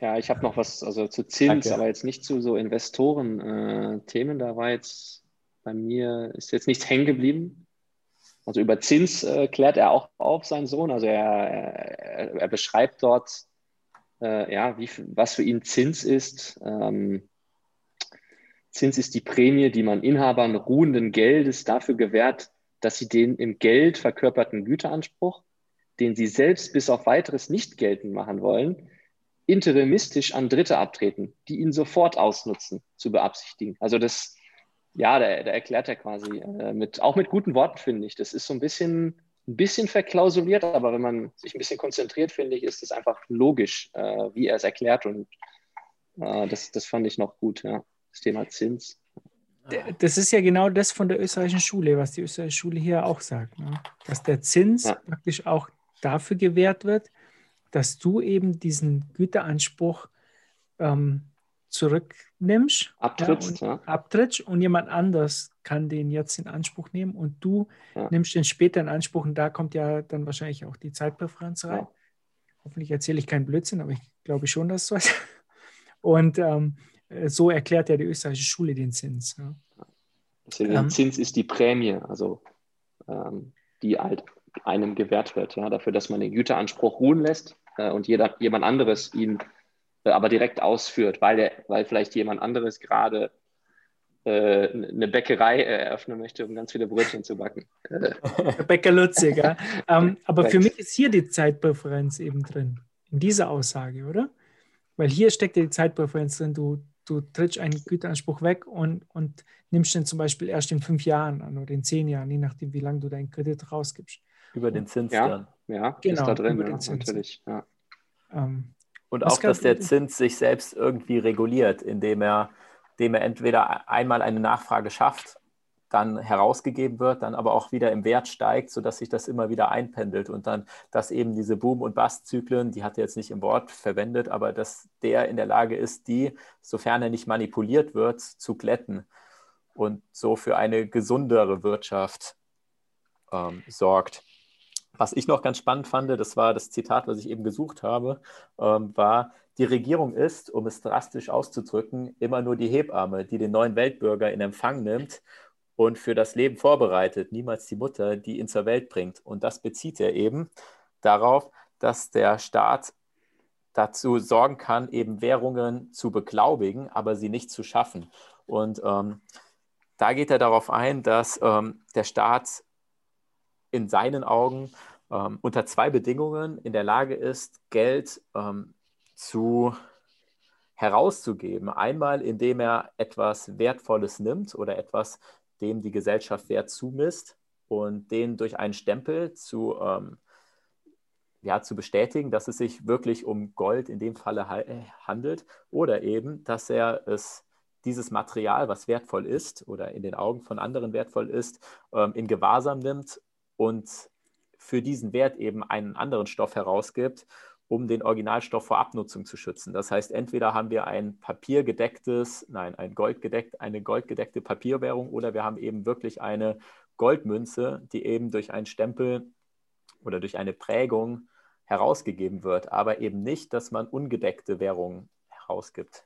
Ja, ich habe noch was also zu Zins, Danke. aber jetzt nicht zu so Investoren-Themen. Äh, da war jetzt bei mir, ist jetzt nichts hängen geblieben. Also über Zins äh, klärt er auch auf, sein Sohn. Also er, er, er beschreibt dort, äh, ja, wie, was für ihn Zins ist. Ähm, Zins ist die Prämie, die man Inhabern ruhenden Geldes dafür gewährt, dass sie den im Geld verkörperten Güteranspruch, den sie selbst bis auf weiteres nicht geltend machen wollen, interimistisch an Dritte abtreten, die ihn sofort ausnutzen, zu beabsichtigen. Also das ja, da, da erklärt er quasi äh, mit, auch mit guten Worten, finde ich. Das ist so ein bisschen, ein bisschen verklausuliert, aber wenn man sich ein bisschen konzentriert, finde ich, ist es einfach logisch, äh, wie er es erklärt. Und äh, das, das fand ich noch gut, ja. Das Thema Zins. Das ist ja genau das von der österreichischen Schule, was die österreichische Schule hier auch sagt. Ne? Dass der Zins ja. praktisch auch dafür gewährt wird, dass du eben diesen Güteranspruch ähm, zurücknimmst, abtrittst, ja, und, ja. abtrittst und jemand anders kann den jetzt in Anspruch nehmen und du ja. nimmst den später in Anspruch und da kommt ja dann wahrscheinlich auch die Zeitpräferenz rein. Hoffentlich erzähle ich keinen Blödsinn, aber ich glaube schon, dass es so ist. Und ähm, so erklärt ja die österreichische Schule den Zins. Ja. Deswegen ähm, Zins ist die Prämie, also ähm, die halt einem gewährt wird, ja, dafür, dass man den Güteranspruch ruhen lässt äh, und jeder, jemand anderes ihn äh, aber direkt ausführt, weil, der, weil vielleicht jemand anderes gerade äh, eine Bäckerei eröffnen möchte, um ganz viele Brötchen zu backen. (laughs) Bäcker Lutzig, ja. (laughs) ähm, aber für mich ist hier die Zeitpräferenz eben drin, in dieser Aussage, oder? Weil hier steckt ja die Zeitpräferenz drin, du, du trittst einen Güteranspruch weg und, und nimmst den zum Beispiel erst in fünf Jahren an oder in zehn Jahren, je nachdem, wie lange du deinen Kredit rausgibst. Über den Zins ja, dann. Ja, genau, ist da drin, ja, natürlich. Ja. Ähm, und auch, dass der Zins sich selbst irgendwie reguliert, indem er dem er entweder einmal eine Nachfrage schafft, dann herausgegeben wird, dann aber auch wieder im Wert steigt, sodass sich das immer wieder einpendelt und dann, dass eben diese Boom- und Bust-Zyklen, die hat er jetzt nicht im Wort verwendet, aber dass der in der Lage ist, die, sofern er nicht manipuliert wird, zu glätten und so für eine gesundere Wirtschaft ähm, sorgt. Was ich noch ganz spannend fand, das war das Zitat, was ich eben gesucht habe, ähm, war, die Regierung ist, um es drastisch auszudrücken, immer nur die Hebamme, die den neuen Weltbürger in Empfang nimmt und für das Leben vorbereitet, niemals die Mutter, die ihn zur Welt bringt. Und das bezieht er eben darauf, dass der Staat dazu sorgen kann, eben Währungen zu beglaubigen, aber sie nicht zu schaffen. Und ähm, da geht er darauf ein, dass ähm, der Staat in seinen Augen ähm, unter zwei Bedingungen in der Lage ist, Geld ähm, zu herauszugeben. Einmal, indem er etwas Wertvolles nimmt oder etwas, dem die Gesellschaft Wert zumisst und den durch einen Stempel zu, ähm, ja, zu bestätigen, dass es sich wirklich um Gold in dem Falle handelt oder eben, dass er es dieses Material, was wertvoll ist oder in den Augen von anderen wertvoll ist, ähm, in Gewahrsam nimmt und für diesen Wert eben einen anderen Stoff herausgibt, um den Originalstoff vor Abnutzung zu schützen. Das heißt, entweder haben wir ein papiergedecktes, nein, ein goldgedeckt, eine goldgedeckte Papierwährung oder wir haben eben wirklich eine Goldmünze, die eben durch einen Stempel oder durch eine Prägung herausgegeben wird, aber eben nicht, dass man ungedeckte Währungen herausgibt.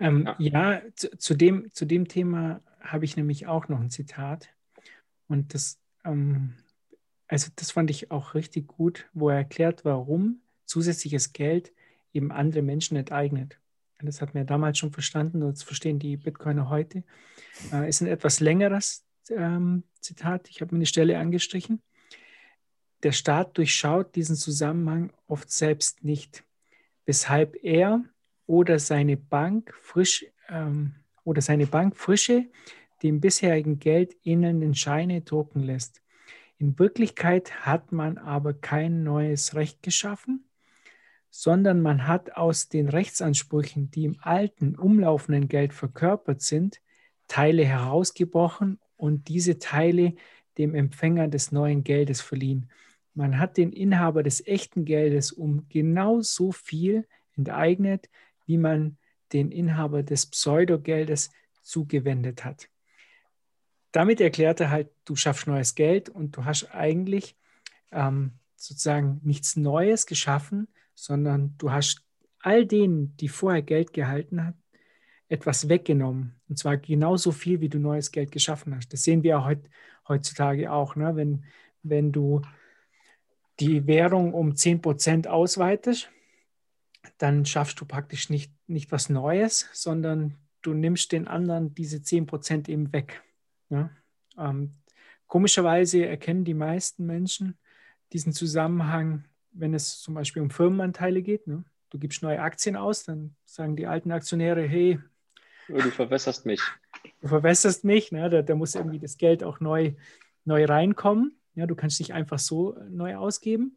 Ähm, ja, zu, zu, dem, zu dem Thema habe ich nämlich auch noch ein Zitat. Und das, ähm, also das fand ich auch richtig gut, wo er erklärt, warum zusätzliches Geld eben andere Menschen enteignet. Das hat mir damals schon verstanden und das verstehen die Bitcoiner heute. Äh, ist ein etwas längeres ähm, Zitat. Ich habe mir eine Stelle angestrichen. Der Staat durchschaut diesen Zusammenhang oft selbst nicht, weshalb er oder seine Bank frisch ähm, oder seine Bank frische dem bisherigen Geld ähnelnden Scheine drucken lässt. In Wirklichkeit hat man aber kein neues Recht geschaffen, sondern man hat aus den Rechtsansprüchen, die im alten, umlaufenden Geld verkörpert sind, Teile herausgebrochen und diese Teile dem Empfänger des neuen Geldes verliehen. Man hat den Inhaber des echten Geldes um genau so viel enteignet, wie man den Inhaber des Pseudogeldes zugewendet hat damit erklärt er halt, du schaffst neues Geld und du hast eigentlich ähm, sozusagen nichts Neues geschaffen, sondern du hast all denen, die vorher Geld gehalten haben, etwas weggenommen. Und zwar genauso viel, wie du neues Geld geschaffen hast. Das sehen wir heut, heutzutage auch. Ne? Wenn, wenn du die Währung um 10% ausweitest, dann schaffst du praktisch nicht, nicht was Neues, sondern du nimmst den anderen diese 10% eben weg. Ja? Ähm, komischerweise erkennen die meisten Menschen diesen Zusammenhang, wenn es zum Beispiel um Firmenanteile geht. Ne? Du gibst neue Aktien aus, dann sagen die alten Aktionäre, hey, du verwässerst mich. Du verwässerst mich, ne? da, da, muss irgendwie das Geld auch neu, neu reinkommen. Ja, du kannst nicht einfach so neu ausgeben.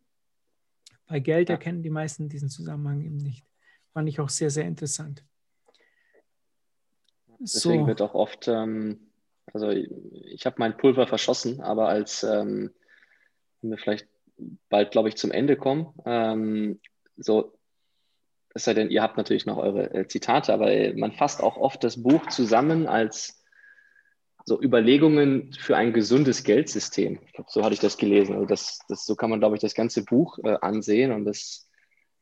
Bei Geld ja. erkennen die meisten diesen Zusammenhang eben nicht. Fand ich auch sehr, sehr interessant. Deswegen so. wird auch oft ähm, also ich habe mein Pulver verschossen, aber als ähm, wir vielleicht bald, glaube ich, zum Ende kommen, ähm, so, es sei denn, ihr habt natürlich noch eure äh, Zitate, aber äh, man fasst auch oft das Buch zusammen als so Überlegungen für ein gesundes Geldsystem. So hatte ich das gelesen. Also das, das, so kann man, glaube ich, das ganze Buch äh, ansehen und das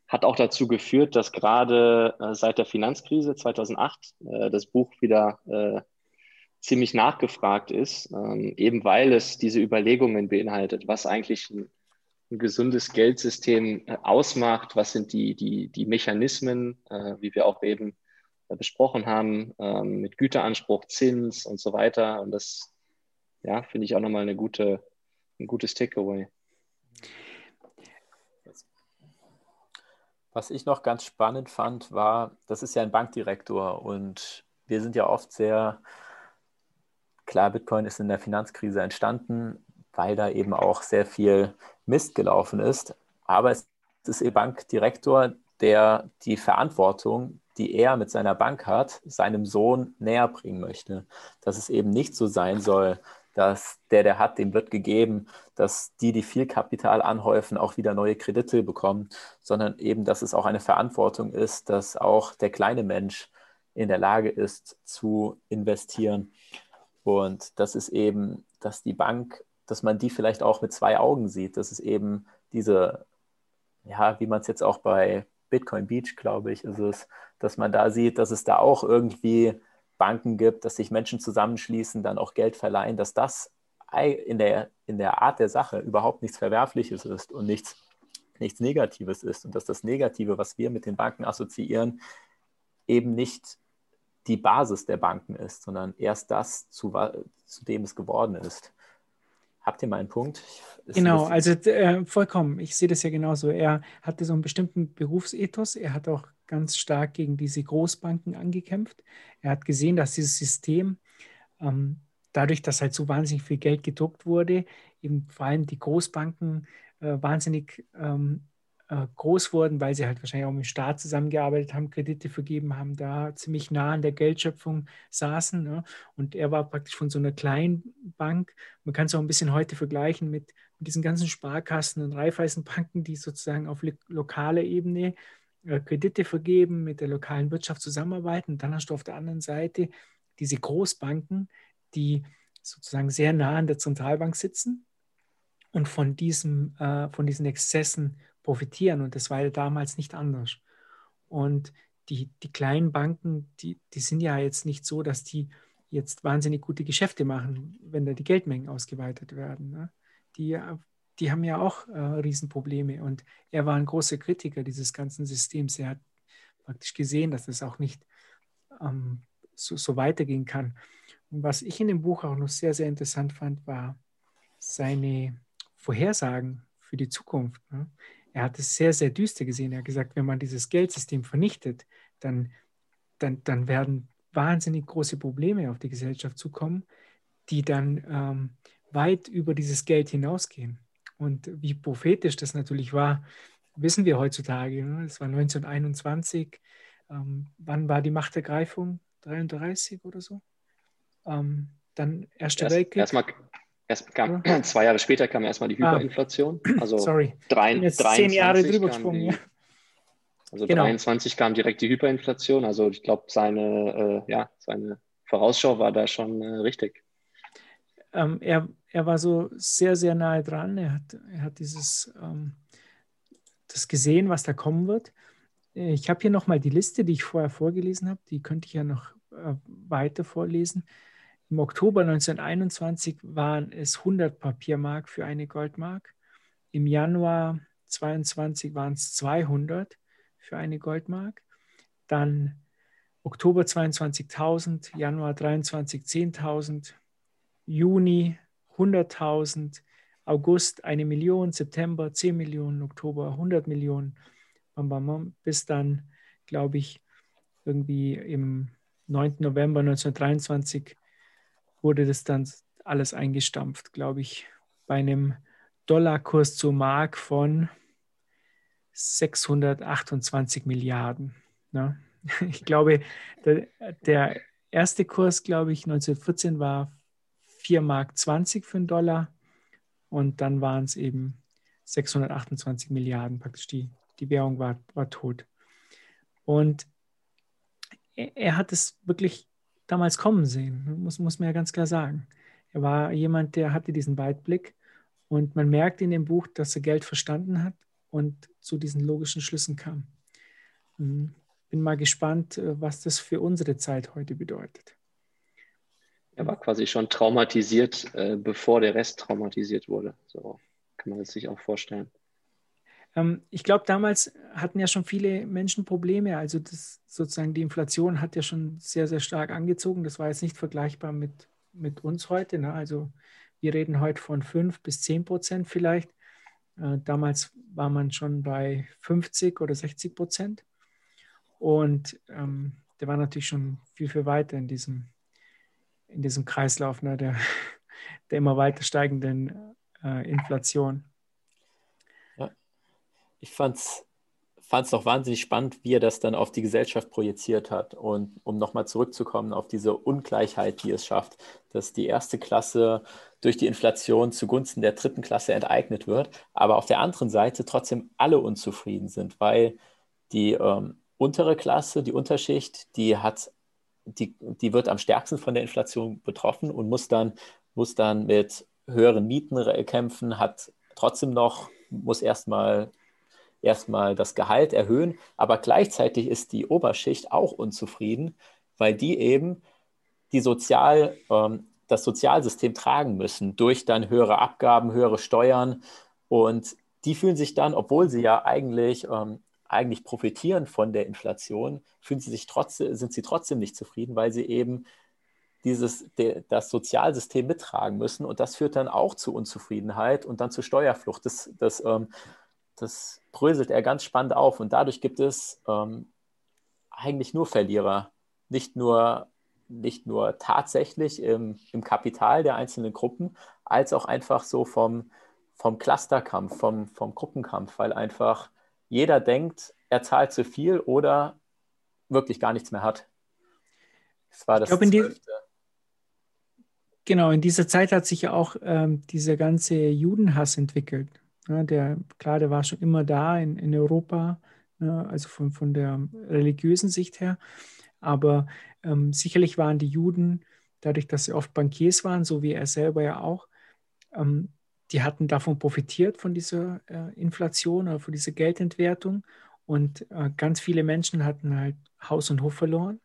hat auch dazu geführt, dass gerade äh, seit der Finanzkrise 2008 äh, das Buch wieder äh, ziemlich nachgefragt ist, ähm, eben weil es diese Überlegungen beinhaltet, was eigentlich ein, ein gesundes Geldsystem äh, ausmacht, was sind die, die, die Mechanismen, äh, wie wir auch eben äh, besprochen haben, ähm, mit Güteranspruch, Zins und so weiter. Und das, ja, finde ich auch nochmal eine gute, ein gutes Takeaway. Was ich noch ganz spannend fand, war, das ist ja ein Bankdirektor und wir sind ja oft sehr Klar, Bitcoin ist in der Finanzkrise entstanden, weil da eben auch sehr viel Mist gelaufen ist. Aber es ist ihr Bankdirektor, der die Verantwortung, die er mit seiner Bank hat, seinem Sohn näher bringen möchte. Dass es eben nicht so sein soll, dass der, der hat, dem wird gegeben, dass die, die viel Kapital anhäufen, auch wieder neue Kredite bekommen, sondern eben, dass es auch eine Verantwortung ist, dass auch der kleine Mensch in der Lage ist zu investieren. Und das ist eben, dass die Bank, dass man die vielleicht auch mit zwei Augen sieht, dass es eben diese, ja, wie man es jetzt auch bei Bitcoin Beach, glaube ich, ist es, dass man da sieht, dass es da auch irgendwie Banken gibt, dass sich Menschen zusammenschließen, dann auch Geld verleihen, dass das in der, in der Art der Sache überhaupt nichts Verwerfliches ist und nichts, nichts Negatives ist. Und dass das Negative, was wir mit den Banken assoziieren, eben nicht die Basis der Banken ist, sondern erst das, zu, zu dem es geworden ist. Habt ihr mal einen Punkt? Ist genau, also äh, vollkommen. Ich sehe das ja genauso. Er hatte so einen bestimmten Berufsethos. Er hat auch ganz stark gegen diese Großbanken angekämpft. Er hat gesehen, dass dieses System ähm, dadurch, dass halt so wahnsinnig viel Geld gedruckt wurde, eben vor allem die Großbanken äh, wahnsinnig ähm, äh, groß wurden, weil sie halt wahrscheinlich auch mit dem Staat zusammengearbeitet haben, Kredite vergeben haben, da ziemlich nah an der Geldschöpfung saßen. Ne? Und er war praktisch von so einer kleinen Bank. Man kann es auch ein bisschen heute vergleichen mit, mit diesen ganzen Sparkassen und Raiffeisenbanken, die sozusagen auf lokaler Ebene äh, Kredite vergeben, mit der lokalen Wirtschaft zusammenarbeiten. Und dann hast du auf der anderen Seite diese Großbanken, die sozusagen sehr nah an der Zentralbank sitzen und von, diesem, äh, von diesen Exzessen profitieren. Und das war ja damals nicht anders. Und die, die kleinen Banken, die, die sind ja jetzt nicht so, dass die jetzt wahnsinnig gute Geschäfte machen, wenn da die Geldmengen ausgeweitet werden. Ne? Die, die haben ja auch äh, Riesenprobleme. Und er war ein großer Kritiker dieses ganzen Systems. Er hat praktisch gesehen, dass das auch nicht ähm, so, so weitergehen kann. Und was ich in dem Buch auch noch sehr, sehr interessant fand, war seine Vorhersagen für die Zukunft. Ne? er hat es sehr, sehr düster gesehen. Er hat gesagt, wenn man dieses Geldsystem vernichtet, dann, dann, dann werden wahnsinnig große Probleme auf die Gesellschaft zukommen, die dann ähm, weit über dieses Geld hinausgehen. Und wie prophetisch das natürlich war, wissen wir heutzutage. Ne? Es war 1921. Ähm, wann war die Machtergreifung? 33 oder so? Ähm, dann Erster Erst, Weltkrieg. Erstmal Erst kam, ja. (clears throat) zwei Jahre später kam erstmal die ah. Hyperinflation. Also Sorry. Drei, jetzt zehn Jahre drüber gesprungen. Die, also genau. 23 kam direkt die Hyperinflation. Also ich glaube, seine, äh, ja, seine Vorausschau war da schon äh, richtig. Ähm, er, er war so sehr, sehr nahe dran. Er hat, er hat dieses ähm, das gesehen, was da kommen wird. Ich habe hier nochmal die Liste, die ich vorher vorgelesen habe. Die könnte ich ja noch äh, weiter vorlesen. Im Oktober 1921 waren es 100 Papiermark für eine Goldmark. Im Januar 22 waren es 200 für eine Goldmark. Dann Oktober 22.000, Januar 23 10.000, Juni 100.000, August eine Million, September 10 Millionen, Oktober 100 Millionen, bis dann, glaube ich, irgendwie im 9. November 1923 wurde das dann alles eingestampft, glaube ich, bei einem Dollarkurs zur Mark von 628 Milliarden. Ne? (laughs) Ich glaube, der, der, erste Kurs, glaube ich, 1914 war 4 Mark 20 für einen Dollar und dann waren es eben 628 Milliarden. Praktisch die, die Währung war, war tot. Und er hat es wirklich damals kommen sehen, muss, muss man ja ganz klar sagen. Er war jemand, der hatte diesen Weitblick und man merkt in dem Buch, dass er Geld verstanden hat und zu diesen logischen Schlüssen kam. Hm, bin mal gespannt, äh, was das für unsere Zeit heute bedeutet. Er war quasi schon traumatisiert, äh, bevor der Rest traumatisiert wurde. So kann man es sich auch vorstellen. Ähm, ich glaube, damals hatten ja schon viele Menschen Probleme. Also das, sozusagen die Inflation hat ja schon sehr, sehr stark angezogen. Das war jetzt nicht vergleichbar mit, mit uns heute. Ne? Also wir reden heute von 5 bis 10 Prozent vielleicht. Äh, damals war man schon bei 50 oder 60 Prozent. Und ähm, der war natürlich schon viel, viel weiter in diesem, in diesem Kreislauf ne? der, (laughs) der immer weiter steigenden äh, Inflation ich fand es fand es doch wahnsinnig spannend, wie er das dann auf die Gesellschaft projiziert hat. Und um nochmal zurückzukommen auf diese Ungleichheit, die es schafft, dass die erste Klasse durch die Inflation zugunsten der dritten Klasse enteignet wird, aber auf der anderen Seite trotzdem alle unzufrieden sind, weil die ähm, untere Klasse, die Unterschicht, die hat, die, die wird am stärksten von der Inflation betroffen und muss dann, muss dann mit höheren Mieten kämpfen, hat trotzdem noch, muss erstmal erstmal das Gehalt erhöhen, aber gleichzeitig ist die Oberschicht auch unzufrieden, weil die eben die Sozial, ähm, das Sozialsystem tragen müssen durch dann höhere Abgaben, höhere Steuern und die fühlen sich dann, obwohl sie ja eigentlich, ähm, eigentlich profitieren von der Inflation, fühlen sie sich trotzdem, sind sie trotzdem nicht zufrieden, weil sie eben dieses, de, das Sozialsystem mittragen müssen und das führt dann auch zu Unzufriedenheit und dann zu Steuerflucht. Das, das ähm, das bröselt er ganz spannend auf. Und dadurch gibt es ähm, eigentlich nur Verlierer. Nicht nur, nicht nur tatsächlich im, im Kapital der einzelnen Gruppen, als auch einfach so vom, vom Clusterkampf, vom, vom Gruppenkampf, weil einfach jeder denkt, er zahlt zu viel oder wirklich gar nichts mehr hat. Das war das ich Genau, in dieser Zeit hat sich ja auch ähm, dieser ganze Judenhass entwickelt. Ja, der, klar, der war schon immer da in, in Europa, ja, also von, von der religiösen Sicht her. Aber ähm, sicherlich waren die Juden, dadurch, dass sie oft Bankiers waren, so wie er selber ja auch, ähm, die hatten davon profitiert, von dieser äh, Inflation oder von dieser Geldentwertung. Und äh, ganz viele Menschen hatten halt Haus und Hof verloren,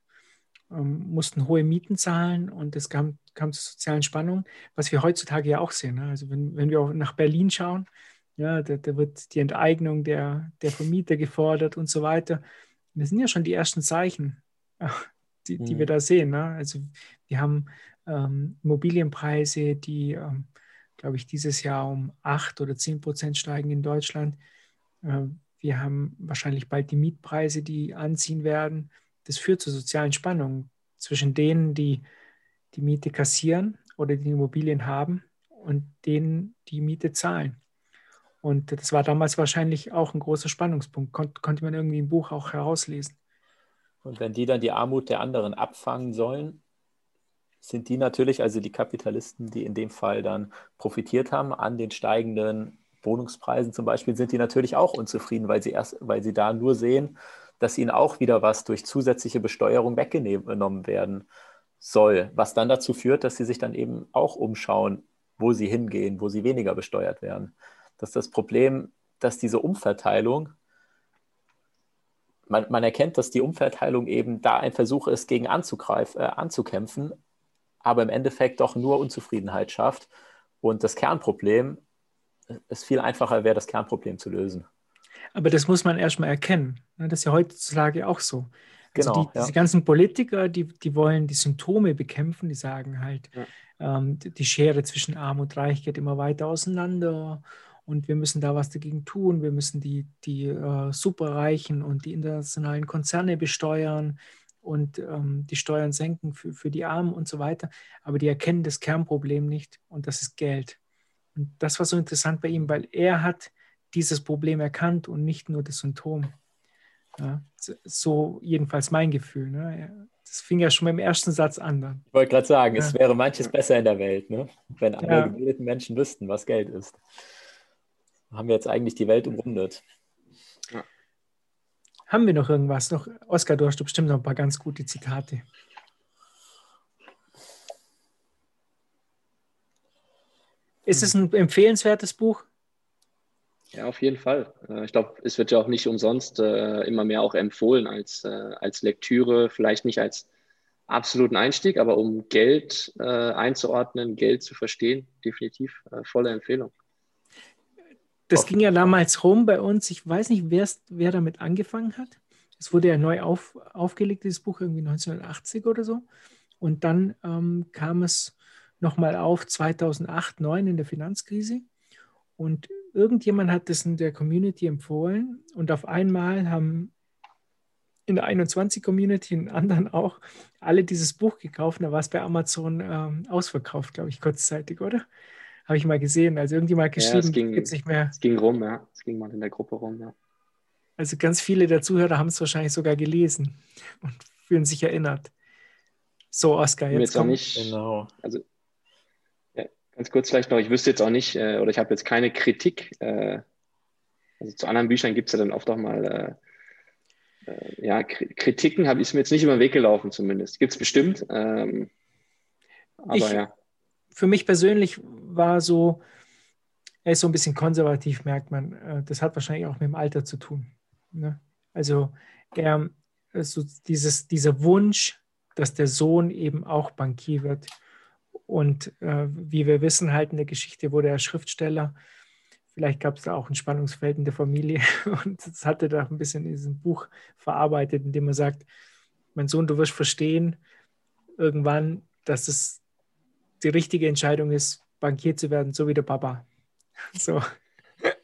ähm, mussten hohe Mieten zahlen und es kam, kam zu sozialen Spannungen, was wir heutzutage ja auch sehen. Ne? Also wenn, wenn wir auch nach Berlin schauen, ja, da, da, wird die Enteignung der, der Vermieter gefordert und so weiter. das sind ja schon die ersten Zeichen, (laughs) die, die mhm. wir da sehen. Ne? Also wir haben ähm, Immobilienpreise, die, ähm, glaube ich, dieses Jahr um 8 oder 10 Prozent steigen in Deutschland. Äh, wir haben wahrscheinlich bald die Mietpreise, die anziehen werden. Das führt zu sozialen Spannungen zwischen denen, die die Miete kassieren oder die Immobilien haben und denen, die Miete zahlen. Und das war damals wahrscheinlich auch ein großer Spannungspunkt, Kon konnte man irgendwie im Buch auch herauslesen. Und wenn die dann die Armut der anderen abfangen sollen, sind die natürlich, also die Kapitalisten, die in dem Fall dann profitiert haben an den steigenden Wohnungspreisen zum Beispiel, sind die natürlich auch unzufrieden, weil sie erst, weil sie da nur sehen, dass ihnen auch wieder was durch zusätzliche Besteuerung weggenommen werden soll, was dann dazu führt, dass sie sich dann eben auch umschauen, wo sie hingehen, wo sie weniger besteuert werden dass das Problem, dass diese Umverteilung, man, man erkennt, dass die Umverteilung eben da ein Versuch ist, gegen anzugreifen, äh, anzukämpfen, aber im Endeffekt doch nur Unzufriedenheit schafft. Und das Kernproblem, es viel einfacher wäre, das Kernproblem zu lösen. Aber das muss man erstmal erkennen. Ne? Das ist ja heutzutage auch so. Also genau, die, ja. diese ganzen Politiker, die, die wollen die Symptome bekämpfen, die sagen halt, ja. ähm, die Schere zwischen Arm und Reich geht immer weiter auseinander und wir müssen da was dagegen tun. Wir müssen die, die äh, Superreichen und die internationalen Konzerne besteuern und ähm, die Steuern senken für, für die Armen und so weiter. Aber die erkennen das Kernproblem nicht und das ist Geld. Und das war so interessant bei ihm, weil er hat dieses Problem erkannt und nicht nur das Symptom. Ja, so jedenfalls mein Gefühl. Ne? Das fing ja schon beim ersten Satz an. Ich wollte gerade sagen, ja. es wäre manches besser in der Welt, ne? wenn alle ja. gebildeten Menschen wüssten, was Geld ist haben wir jetzt eigentlich die Welt umrundet. Ja. Haben wir noch irgendwas? Noch, Oskar, du hast bestimmt noch ein paar ganz gute Zitate. Ist es ein empfehlenswertes Buch? Ja, auf jeden Fall. Äh, ich glaube, es wird ja auch nicht umsonst äh, immer mehr auch empfohlen als, äh, als Lektüre, vielleicht nicht als absoluten Einstieg, aber um Geld einzuordnen, Geld zu verstehen, definitiv volle Empfehlung. Das ging ja damals rum bei uns. Ich weiß nicht, wer damit angefangen hat. Es wurde ja neu auf, aufgelegt, dieses Buch, irgendwie 1980 oder so. Und dann ähm, kam es nochmal auf 2008, 2009 in der Finanzkrise. Und irgendjemand hat das in der Community empfohlen. Und auf einmal haben in der 21-Community und anderen auch alle dieses Buch gekauft. Da war es bei Amazon ähm, ausverkauft, glaube ich, kurzzeitig, oder? Habe ich mal gesehen. Also irgendjemand geschrieben, ja, es ging, nicht mehr. Es ging rum, ja. Es ging mal in der Gruppe rum, ja. Also ganz viele der Zuhörer haben es wahrscheinlich sogar gelesen und fühlen sich erinnert. So, Oskar, jetzt, jetzt auch nicht, genau. Also ja, ganz kurz vielleicht noch, ich wüsste jetzt auch nicht, äh, oder ich habe jetzt keine Kritik. Äh, also zu anderen Büchern gibt es ja dann oft auch mal äh, äh ja, Kritiken, hab, ist mir jetzt nicht über den Weg gelaufen zumindest. Gibt es bestimmt. Ähm, aber ich, ja. Für mich persönlich war so, er ist so ein bisschen konservativ, merkt man. Äh, das hat wahrscheinlich auch mit dem Alter zu tun. Ne? Also er, also dieses, dieser Wunsch, dass der Sohn eben auch Bankier wird. Und äh, wie wir wissen, halt in der Geschichte wurde er Schriftsteller. Vielleicht gab es da auch ein Spannungsfeld in der Familie. (laughs) Und das hat er da ein bisschen in diesem Buch verarbeitet, indem er sagt, mein Sohn, du wirst verstehen irgendwann, dass es die richtige Entscheidung ist, Bankier zu werden, so wie der Papa. (laughs) So.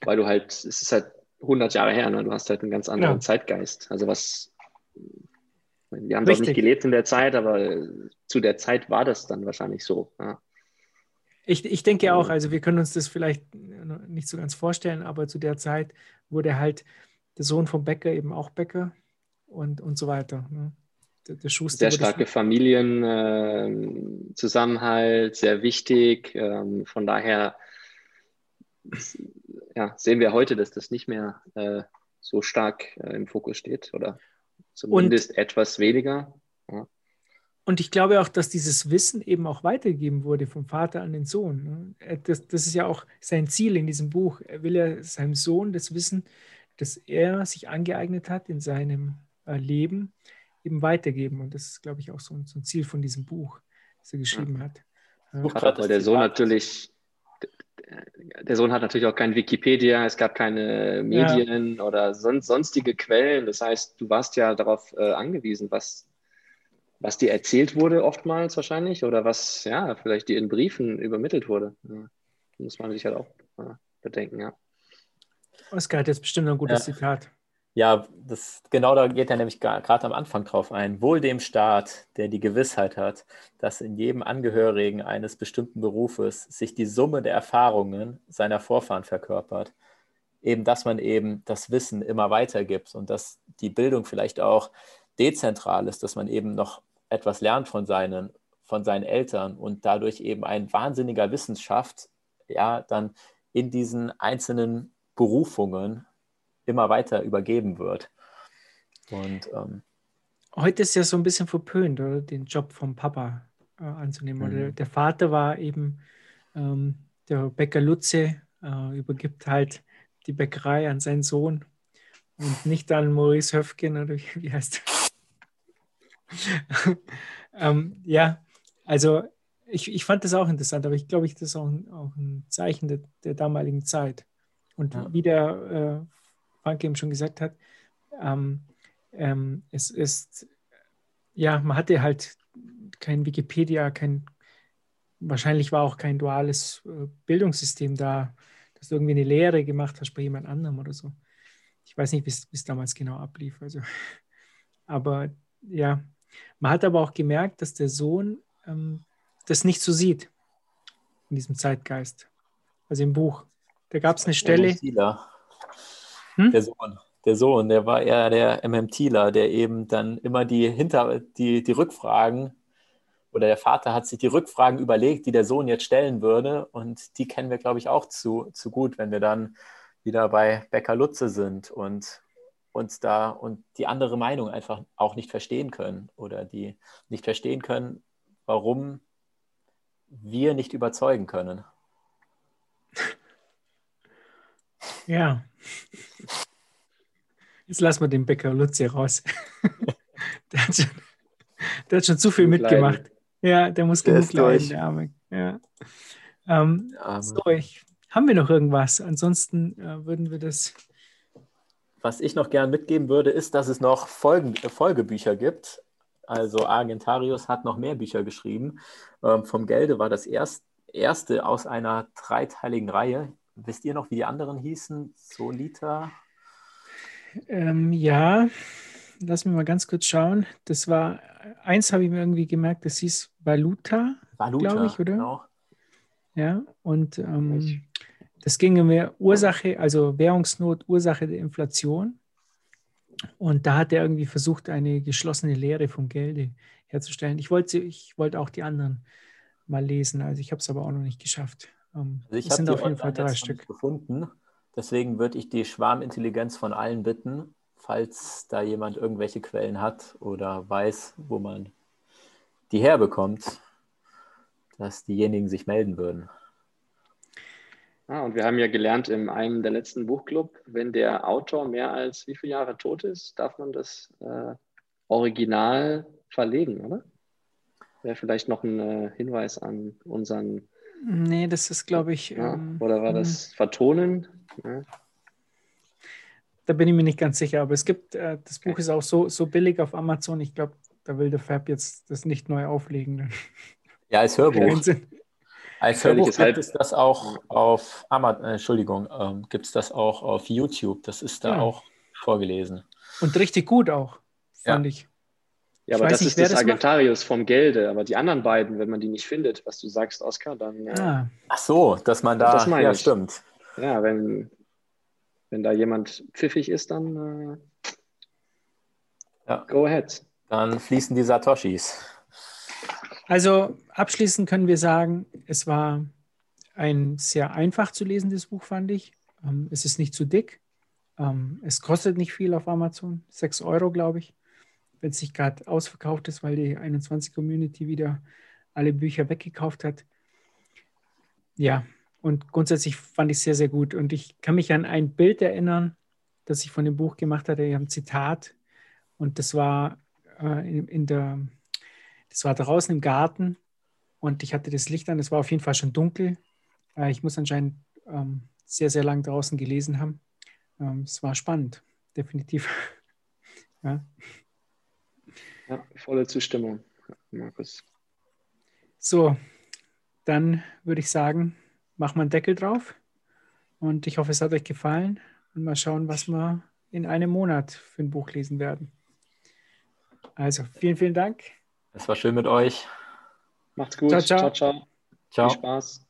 Weil du halt, es ist halt 100 Jahre her, ne? du hast halt einen ganz anderen ja. Zeitgeist. Also was, wir haben doch nicht gelebt in der Zeit, aber zu der Zeit war das dann wahrscheinlich so. Ja. Ich, ich denke auch, also wir können uns das vielleicht nicht so ganz vorstellen, aber zu der Zeit wurde halt der Sohn vom Bäcker eben auch Bäcker und, und so weiter. Ne? Der, der Schuster sehr starke Familienzusammenhalt, äh, sehr wichtig. Ähm, von daher ja, sehen wir heute, dass das nicht mehr äh, so stark äh, im Fokus steht oder zumindest und, etwas weniger. Ja. Und ich glaube auch, dass dieses Wissen eben auch weitergegeben wurde vom Vater an den Sohn. Ne? Das, das ist ja auch sein Ziel in diesem Buch. Er will ja seinem Sohn das Wissen, das er sich angeeignet hat in seinem äh, Leben, eben weitergeben. Und das ist, glaube ich, auch so ein, so ein Ziel von diesem Buch, das er geschrieben ja. hat. Ja. Weil der Sohn natürlich der Sohn hat natürlich auch kein Wikipedia, es gab keine Medien ja. oder son sonstige Quellen. Das heißt, du warst ja darauf äh, angewiesen, was, was dir erzählt wurde, oftmals wahrscheinlich, oder was ja vielleicht dir in Briefen übermittelt wurde. Ja. Muss man sich halt auch äh, bedenken, ja. Oskar hat jetzt bestimmt ein gutes. Zitat. Ja, das, genau da geht er nämlich gerade am Anfang drauf ein. Wohl dem Staat, der die Gewissheit hat, dass in jedem Angehörigen eines bestimmten Berufes sich die Summe der Erfahrungen seiner Vorfahren verkörpert. Eben, dass man eben das Wissen immer weitergibt und dass die Bildung vielleicht auch dezentral ist, dass man eben noch etwas lernt von seinen, von seinen Eltern und dadurch eben ein wahnsinniger Wissenschaft, ja, dann in diesen einzelnen Berufungen immer weiter übergeben wird. Und ähm, heute ist ja so ein bisschen verpönt, oder den Job vom Papa äh, anzunehmen. Mhm. Oder der Vater war eben ähm, der Bäcker Lutze, äh, übergibt halt die Bäckerei an seinen Sohn und nicht an Maurice Höfgen oder wie, wie heißt (laughs) ähm, ja, also ich, ich fand das auch interessant, aber ich glaube, ich das ist auch ein, auch ein Zeichen der, der damaligen Zeit. Und ja. wie der äh, Frank eben schon gesagt hat, ähm, ähm, es ist, ja, man hatte halt kein Wikipedia, kein, wahrscheinlich war auch kein duales äh, Bildungssystem da, dass du irgendwie eine Lehre gemacht hast bei jemand anderem oder so. Ich weiß nicht, wie es damals genau ablief. Also, aber ja, man hat aber auch gemerkt, dass der Sohn ähm, das nicht so sieht in diesem Zeitgeist. Also im Buch. Da gab es eine Stelle. Hm? Der Sohn. Der Sohn, der war eher der MMTler, der eben dann immer die Hinter, die, die Rückfragen oder der Vater hat sich die Rückfragen überlegt, die der Sohn jetzt stellen würde. Und die kennen wir, glaube ich, auch zu, zu gut, wenn wir dann wieder bei Becker Lutze sind und uns da und die andere Meinung einfach auch nicht verstehen können oder die nicht verstehen können, warum wir nicht überzeugen können. Ja. Jetzt lassen wir den Bäcker Lutzi raus. (laughs) der, hat schon, der, hat schon, zu viel mitgemacht. Leiden. Ja, der muss genug leiden, der Arme. Ja. Ähm, so, ich, haben wir noch irgendwas? Ansonsten äh, würden wir das. Was ich noch gern mitgeben würde, ist, dass es noch Folgen, äh, Folgebücher gibt. Also Argentarius hat noch mehr Bücher geschrieben. Ähm, vom Gelde war das erst, erste aus einer dreiteiligen Reihe. Wisst ihr noch, wie die anderen hießen? Solita? Ähm, ja, lass mich mal ganz kurz schauen. Das war, eins habe ich mir irgendwie gemerkt, das hieß Valuta, Valuta glaube ich, oder? Genau. Ja, und ähm, das ging um Ursache, also Währungsnot, Ursache der Inflation. Und da hat er irgendwie versucht, eine geschlossene Lehre vom Gelde herzustellen. Ich wollte, ich wollte auch die anderen mal lesen, also ich habe es aber auch noch nicht geschafft. Ähm, also ich habe auf jeden Fall drei Stück gefunden. Deswegen würde ich die Schwarmintelligenz von allen bitten, falls da jemand irgendwelche Quellen hat oder weiß, wo man die herbekommt, dass diejenigen sich melden würden. Ah, und wir haben ja gelernt in einem der letzten Buchclub, wenn der Autor mehr als wie viele Jahre tot ist, darf man das äh, Original verlegen, oder? Wäre vielleicht noch ein äh, Hinweis an unseren. Nee, das ist, glaube ich. Ja, ähm, oder war das hm. Vertonen? Ja. Da bin ich mir nicht ganz sicher, aber es gibt, äh, das Buch okay. ist auch so, so billig auf Amazon. Ich glaube, da will der Fab jetzt das nicht neu auflegen. (laughs) Ja, als Hörbuch. Als Hörbuch gibt halt es das auch auf Amazon, äh, Entschuldigung, ähm, gibt es das auch auf YouTube. Das ist da ja. auch vorgelesen. Und richtig gut auch, fand ja. ich. Ja, aber das nicht, ist das, das Agentarius vom Gelde. Aber die anderen beiden, wenn man die nicht findet, was du sagst, Oskar, dann. Äh, ah. Ach so, dass man da. Das meine ja, ich. stimmt. Ja, wenn, wenn da jemand pfiffig ist, dann. Äh, ja. Go ahead. Dann fließen die Satoshis. Also abschließend können wir sagen, es war ein sehr einfach zu lesendes Buch, fand ich. Ähm, es ist nicht zu dick. Ähm, es kostet nicht viel auf Amazon, 6 Euro, glaube ich, wenn es nicht gerade ausverkauft ist, weil die 21 Community wieder alle Bücher weggekauft hat. Ja, und grundsätzlich fand ich es sehr, sehr gut. Und ich kann mich an ein Bild erinnern, das ich von dem Buch gemacht hatte. Ich habe ein Zitat und das war äh, in, in der das war draußen im Garten und ich hatte das Licht an. Es war auf jeden Fall schon dunkel. Äh, ich muss anscheinend ähm, sehr, sehr lang draußen gelesen haben. Ähm, es war spannend, definitiv. (laughs) ja. Ja, volle Zustimmung, Markus. So, dann würde ich sagen, machen wir einen Deckel drauf. Und ich hoffe, es hat euch gefallen. Und mal schauen, was wir in einem Monat für ein Buch lesen werden. Also, vielen, vielen Dank. Es war schön mit euch. Macht's gut. Ciao, ciao. ciao, ciao. ciao. Viel Spaß.